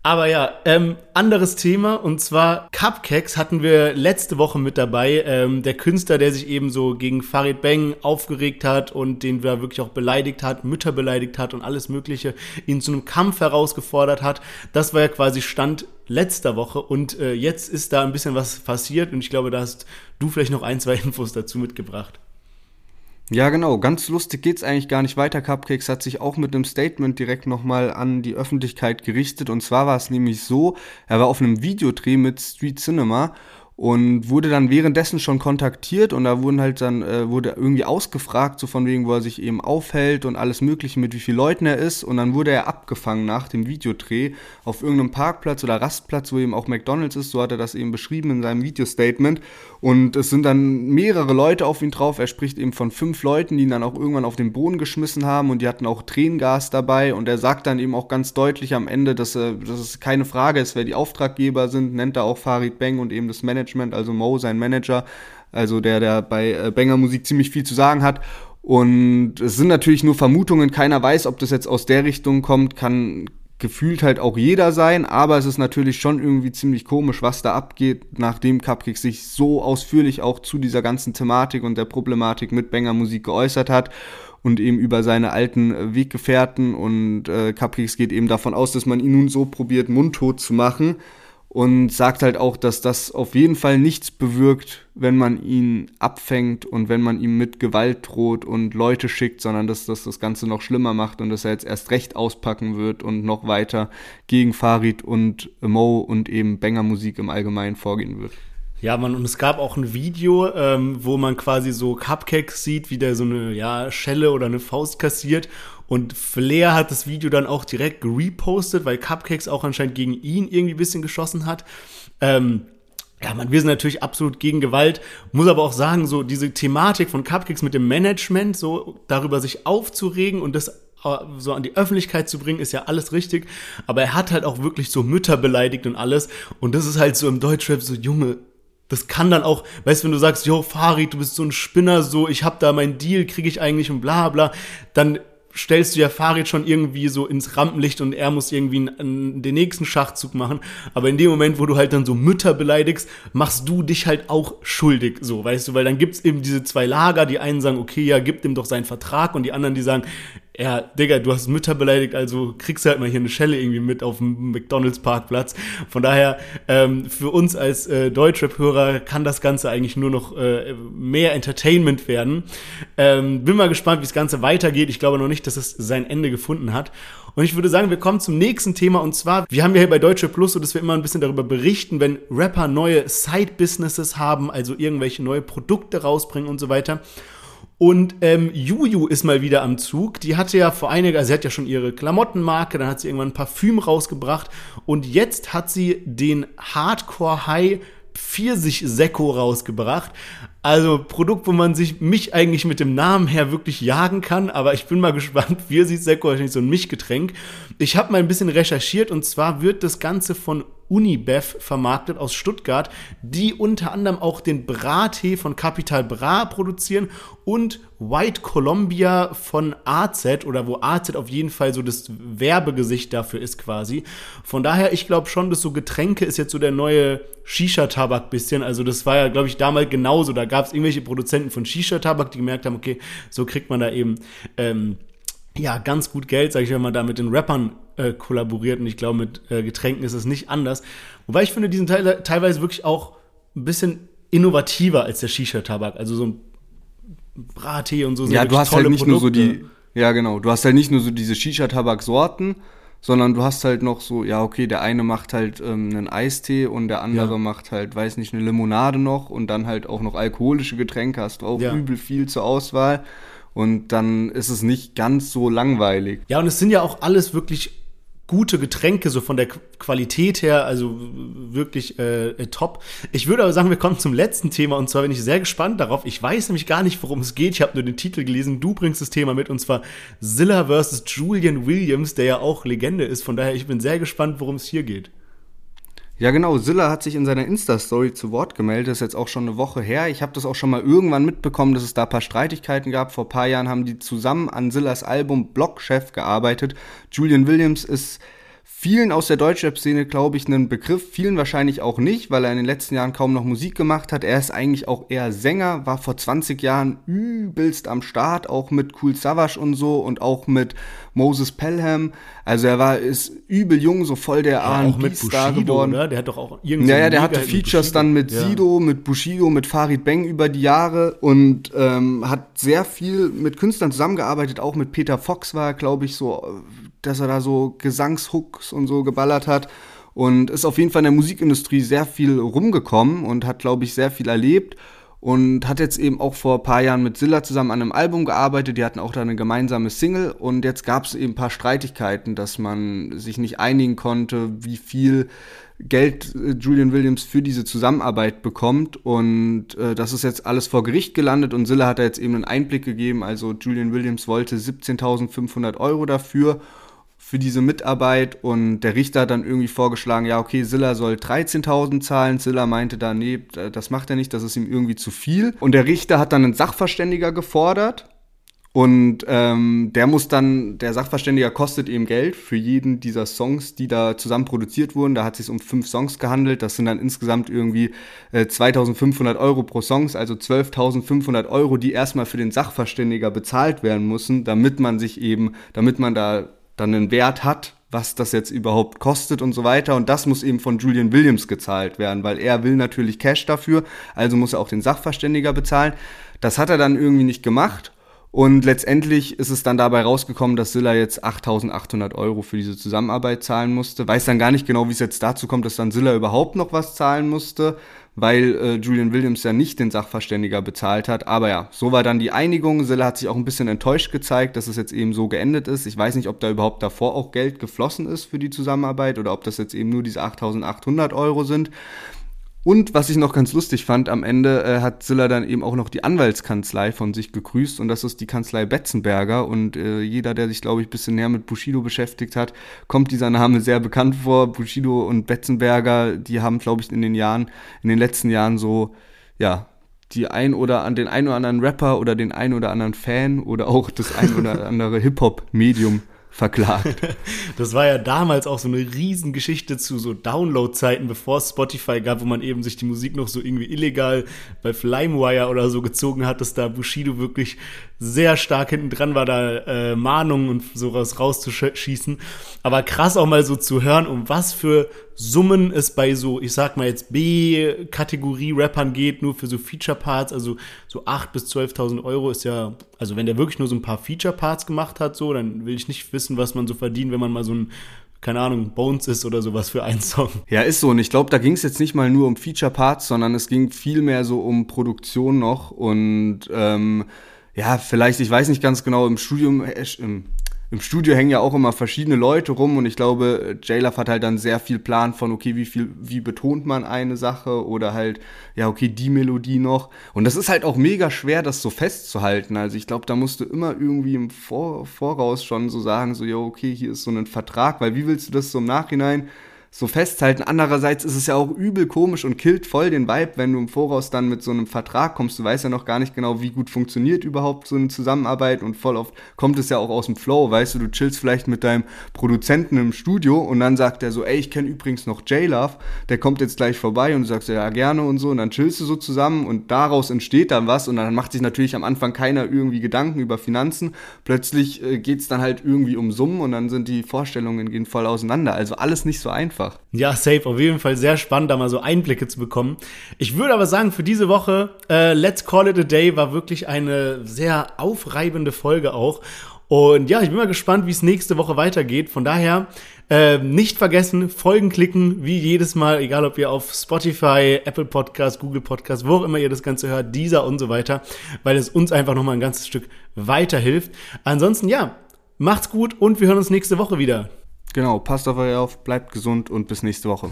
B: Aber ja, ähm, anderes Thema und zwar Cupcakes hatten wir letzte Woche mit dabei. Ähm, der Künstler, der sich eben so gegen Farid Bang aufgeregt hat und den wir wirklich auch beleidigt hat, Mütter beleidigt hat und alles Mögliche, ihn zu einem Kampf herausgefordert hat. Das war ja quasi Stand letzter Woche und äh, jetzt ist da ein bisschen was passiert und ich glaube, da hast du vielleicht noch ein, zwei Infos dazu mitgebracht.
A: Ja, genau. Ganz lustig geht's eigentlich gar nicht weiter. Cupcakes hat sich auch mit einem Statement direkt nochmal an die Öffentlichkeit gerichtet. Und zwar war es nämlich so, er war auf einem Videodreh mit Street Cinema und wurde dann währenddessen schon kontaktiert und da wurden halt dann äh, wurde irgendwie ausgefragt so von wegen wo er sich eben aufhält und alles mögliche mit wie vielen Leuten er ist. Und dann wurde er abgefangen nach dem Videodreh auf irgendeinem Parkplatz oder Rastplatz wo eben auch McDonald's ist. So hat er das eben beschrieben in seinem Videostatement. Und es sind dann mehrere Leute auf ihn drauf. Er spricht eben von fünf Leuten die ihn dann auch irgendwann auf den Boden geschmissen haben und die hatten auch Tränengas dabei. Und er sagt dann eben auch ganz deutlich am Ende dass, äh, dass es keine Frage ist wer die Auftraggeber sind nennt er auch Farid Bang und eben das Manager Management, also Mo, sein Manager, also der, der bei äh, Banger Musik ziemlich viel zu sagen hat. Und es sind natürlich nur Vermutungen, keiner weiß, ob das jetzt aus der Richtung kommt, kann gefühlt halt auch jeder sein, aber es ist natürlich schon irgendwie ziemlich komisch, was da abgeht, nachdem Cupcakes sich so ausführlich auch zu dieser ganzen Thematik und der Problematik mit Banger Musik geäußert hat und eben über seine alten Weggefährten. Und äh, Cupcakes geht eben davon aus, dass man ihn nun so probiert, mundtot zu machen und sagt halt auch, dass das auf jeden Fall nichts bewirkt, wenn man ihn abfängt und wenn man ihm mit Gewalt droht und Leute schickt, sondern dass das das Ganze noch schlimmer macht und dass er jetzt erst recht auspacken wird und noch weiter gegen Farid und Mo und eben Banger Musik im Allgemeinen vorgehen wird.
B: Ja, man, und es gab auch ein Video, ähm, wo man quasi so Cupcakes sieht, wie der so eine ja, Schelle oder eine Faust kassiert und Flair hat das Video dann auch direkt repostet, weil Cupcakes auch anscheinend gegen ihn irgendwie ein bisschen geschossen hat. Ähm, ja, man, wir sind natürlich absolut gegen Gewalt, muss aber auch sagen, so diese Thematik von Cupcakes mit dem Management, so darüber sich aufzuregen und das äh, so an die Öffentlichkeit zu bringen, ist ja alles richtig. Aber er hat halt auch wirklich so Mütter beleidigt und alles. Und das ist halt so im Deutschrap so, Junge, das kann dann auch, weißt du, wenn du sagst, yo, Farid, du bist so ein Spinner, so, ich hab da meinen Deal, kriege ich eigentlich und bla bla, dann stellst du ja Farid schon irgendwie so ins Rampenlicht und er muss irgendwie den nächsten Schachzug machen. Aber in dem Moment, wo du halt dann so Mütter beleidigst, machst du dich halt auch schuldig, so, weißt du, weil dann gibt's eben diese zwei Lager, die einen sagen, okay, ja, gib ihm doch seinen Vertrag. Und die anderen, die sagen, ja, Digga, du hast Mütter beleidigt, also kriegst du halt mal hier eine Schelle irgendwie mit auf dem McDonalds-Parkplatz. Von daher, ähm, für uns als äh, Deutschrap-Hörer kann das Ganze eigentlich nur noch äh, mehr Entertainment werden. Ähm, bin mal gespannt, wie das Ganze weitergeht. Ich glaube noch nicht, dass es sein Ende gefunden hat. Und ich würde sagen, wir kommen zum nächsten Thema und zwar, wir haben ja hier bei Deutsche Plus so, dass wir immer ein bisschen darüber berichten, wenn Rapper neue Side-Businesses haben, also irgendwelche neue Produkte rausbringen und so weiter. Und ähm, Juju ist mal wieder am Zug. Die hatte ja vor einiger, also sie hat ja schon ihre Klamottenmarke, dann hat sie irgendwann ein Parfüm rausgebracht und jetzt hat sie den Hardcore High Pfirsich-Sekko rausgebracht. Also Produkt, wo man sich mich eigentlich mit dem Namen her wirklich jagen kann, aber ich bin mal *laughs* gespannt. Pfirsich-Sekko ist nicht so ein Mischgetränk. Ich habe mal ein bisschen recherchiert und zwar wird das Ganze von Unibev vermarktet aus Stuttgart, die unter anderem auch den Brattee von Capital Bra produzieren und White Columbia von AZ oder wo AZ auf jeden Fall so das Werbegesicht dafür ist quasi. Von daher, ich glaube schon, dass so Getränke ist jetzt so der neue Shisha-Tabak bisschen. Also das war ja, glaube ich, damals genauso. Da gab es irgendwelche Produzenten von Shisha-Tabak, die gemerkt haben, okay, so kriegt man da eben ähm, ja, ganz gut Geld, sage ich, wenn man da mit den Rappern äh, kollaboriert. Und ich glaube, mit äh, Getränken ist es nicht anders. Wobei ich finde, die sind te teilweise wirklich auch ein bisschen innovativer als der Shisha-Tabak. Also so ein Brattee und so.
A: Ja, du hast halt nicht Produkte. nur so die, ja genau, du hast halt nicht nur so diese Shisha-Tabak-Sorten, sondern du hast halt noch so, ja okay, der eine macht halt ähm, einen Eistee und der andere ja. macht halt, weiß nicht, eine Limonade noch und dann halt auch noch alkoholische Getränke, hast du auch ja. übel viel zur Auswahl. Und dann ist es nicht ganz so langweilig.
B: Ja, und es sind ja auch alles wirklich gute Getränke, so von der Qualität her, also wirklich äh, äh, top. Ich würde aber sagen, wir kommen zum letzten Thema und zwar bin ich sehr gespannt darauf. Ich weiß nämlich gar nicht, worum es geht. Ich habe nur den Titel gelesen. Du bringst das Thema mit und zwar Zilla versus Julian Williams, der ja auch Legende ist. Von daher, ich bin sehr gespannt, worum es hier geht.
A: Ja, genau. Silla hat sich in seiner Insta-Story zu Wort gemeldet. Das ist jetzt auch schon eine Woche her. Ich habe das auch schon mal irgendwann mitbekommen, dass es da ein paar Streitigkeiten gab. Vor ein paar Jahren haben die zusammen an Sillas Album Blockchef gearbeitet. Julian Williams ist vielen aus der Deutschrap-Szene, glaube ich, ein Begriff, vielen wahrscheinlich auch nicht, weil er in den letzten Jahren kaum noch Musik gemacht hat. Er ist eigentlich auch eher Sänger, war vor 20 Jahren übelst am Start, auch mit Cool Savage und so und auch mit Moses Pelham. Also er war ist übel jung, so voll der ja, R&B-Star geworden.
B: Oder? Der hat doch auch irgendwie.
A: Ja, ja, der hatte Features dann mit ja. Sido, mit Bushido, mit Farid Beng über die Jahre und ähm, hat sehr viel mit Künstlern zusammengearbeitet. Auch mit Peter Fox war, glaube ich, so dass er da so Gesangshooks und so geballert hat. Und ist auf jeden Fall in der Musikindustrie sehr viel rumgekommen und hat, glaube ich, sehr viel erlebt. Und hat jetzt eben auch vor ein paar Jahren mit Silla zusammen an einem Album gearbeitet. Die hatten auch da eine gemeinsame Single. Und jetzt gab es eben ein paar Streitigkeiten, dass man sich nicht einigen konnte, wie viel Geld äh, Julian Williams für diese Zusammenarbeit bekommt. Und äh, das ist jetzt alles vor Gericht gelandet. Und Silla hat da jetzt eben einen Einblick gegeben. Also Julian Williams wollte 17.500 Euro dafür für diese Mitarbeit und der Richter hat dann irgendwie vorgeschlagen, ja, okay, Silla soll 13.000 zahlen. Silla meinte da, nee, das macht er nicht, das ist ihm irgendwie zu viel. Und der Richter hat dann einen Sachverständiger gefordert und ähm, der muss dann, der Sachverständiger kostet eben Geld für jeden dieser Songs, die da zusammen produziert wurden. Da hat es sich um fünf Songs gehandelt. Das sind dann insgesamt irgendwie äh, 2500 Euro pro Songs, also 12.500 Euro, die erstmal für den Sachverständiger bezahlt werden müssen, damit man sich eben, damit man da dann einen Wert hat, was das jetzt überhaupt kostet und so weiter. Und das muss eben von Julian Williams gezahlt werden, weil er will natürlich Cash dafür, also muss er auch den Sachverständiger bezahlen. Das hat er dann irgendwie nicht gemacht. Und letztendlich ist es dann dabei rausgekommen, dass Silla jetzt 8.800 Euro für diese Zusammenarbeit zahlen musste. Weiß dann gar nicht genau, wie es jetzt dazu kommt, dass dann Silla überhaupt noch was zahlen musste, weil äh, Julian Williams ja nicht den Sachverständiger bezahlt hat. Aber ja, so war dann die Einigung. Silla hat sich auch ein bisschen enttäuscht gezeigt, dass es jetzt eben so geendet ist. Ich weiß nicht, ob da überhaupt davor auch Geld geflossen ist für die Zusammenarbeit oder ob das jetzt eben nur diese 8.800 Euro sind. Und was ich noch ganz lustig fand, am Ende äh, hat Silla dann eben auch noch die Anwaltskanzlei von sich gegrüßt und das ist die Kanzlei Betzenberger und äh, jeder, der sich, glaube ich, ein bisschen näher mit Bushido beschäftigt hat, kommt dieser Name sehr bekannt vor. Bushido und Betzenberger, die haben, glaube ich, in den Jahren, in den letzten Jahren so, ja, die ein oder an den ein oder anderen Rapper oder den ein oder anderen Fan oder auch das ein oder *laughs* andere Hip-Hop-Medium verklagt. *laughs*
B: Das war ja damals auch so eine Riesengeschichte zu so Download-Zeiten, bevor es Spotify gab, wo man eben sich die Musik noch so irgendwie illegal bei Flimewire oder so gezogen hat, dass da Bushido wirklich sehr stark hinten dran war, da äh, Mahnungen und sowas rauszuschießen. Aber krass auch mal so zu hören, um was für Summen es bei so, ich sag mal jetzt B-Kategorie-Rappern geht, nur für so Feature-Parts, also so 8.000 bis 12.000 Euro ist ja, also wenn der wirklich nur so ein paar Feature-Parts gemacht hat, so, dann will ich nicht wissen, was man so verdient, wenn man mal so ein keine Ahnung, Bones ist oder sowas für einen Song.
A: Ja, ist so. Und ich glaube, da ging es jetzt nicht mal nur um Feature-Parts, sondern es ging viel mehr so um Produktion noch und ähm, ja, vielleicht, ich weiß nicht ganz genau, im Studium, äh, im, im Studio hängen ja auch immer verschiedene Leute rum und ich glaube, JLove hat halt dann sehr viel Plan von, okay, wie viel, wie betont man eine Sache oder halt, ja, okay, die Melodie noch. Und das ist halt auch mega schwer, das so festzuhalten. Also ich glaube, da musst du immer irgendwie im Vor Voraus schon so sagen, so, ja, okay, hier ist so ein Vertrag, weil wie willst du das so im Nachhinein so festhalten. Andererseits ist es ja auch übel komisch und killt voll den Vibe, wenn du im Voraus dann mit so einem Vertrag kommst. Du weißt ja noch gar nicht genau, wie gut funktioniert überhaupt so eine Zusammenarbeit und voll oft kommt es ja auch aus dem Flow. Weißt du, du chillst vielleicht mit deinem Produzenten im Studio und dann sagt er so, ey, ich kenne übrigens noch J-Love, der kommt jetzt gleich vorbei und du sagst ja gerne und so und dann chillst du so zusammen und daraus entsteht dann was und dann macht sich natürlich am Anfang keiner irgendwie Gedanken über Finanzen. Plötzlich äh, geht es dann halt irgendwie um Summen und dann sind die Vorstellungen gehen voll auseinander. Also alles nicht so einfach einfach.
B: Ja, safe. Auf jeden Fall sehr spannend, da mal so Einblicke zu bekommen. Ich würde aber sagen, für diese Woche, äh, Let's Call It a Day war wirklich eine sehr aufreibende Folge auch. Und ja, ich bin mal gespannt, wie es nächste Woche weitergeht. Von daher äh, nicht vergessen, Folgen klicken, wie jedes Mal, egal ob ihr auf Spotify, Apple Podcast, Google Podcast, wo auch immer ihr das Ganze hört, dieser und so weiter, weil es uns einfach nochmal ein ganzes Stück weiterhilft. Ansonsten ja, macht's gut und wir hören uns nächste Woche wieder.
A: Genau, passt auf euch auf, bleibt gesund und bis nächste Woche.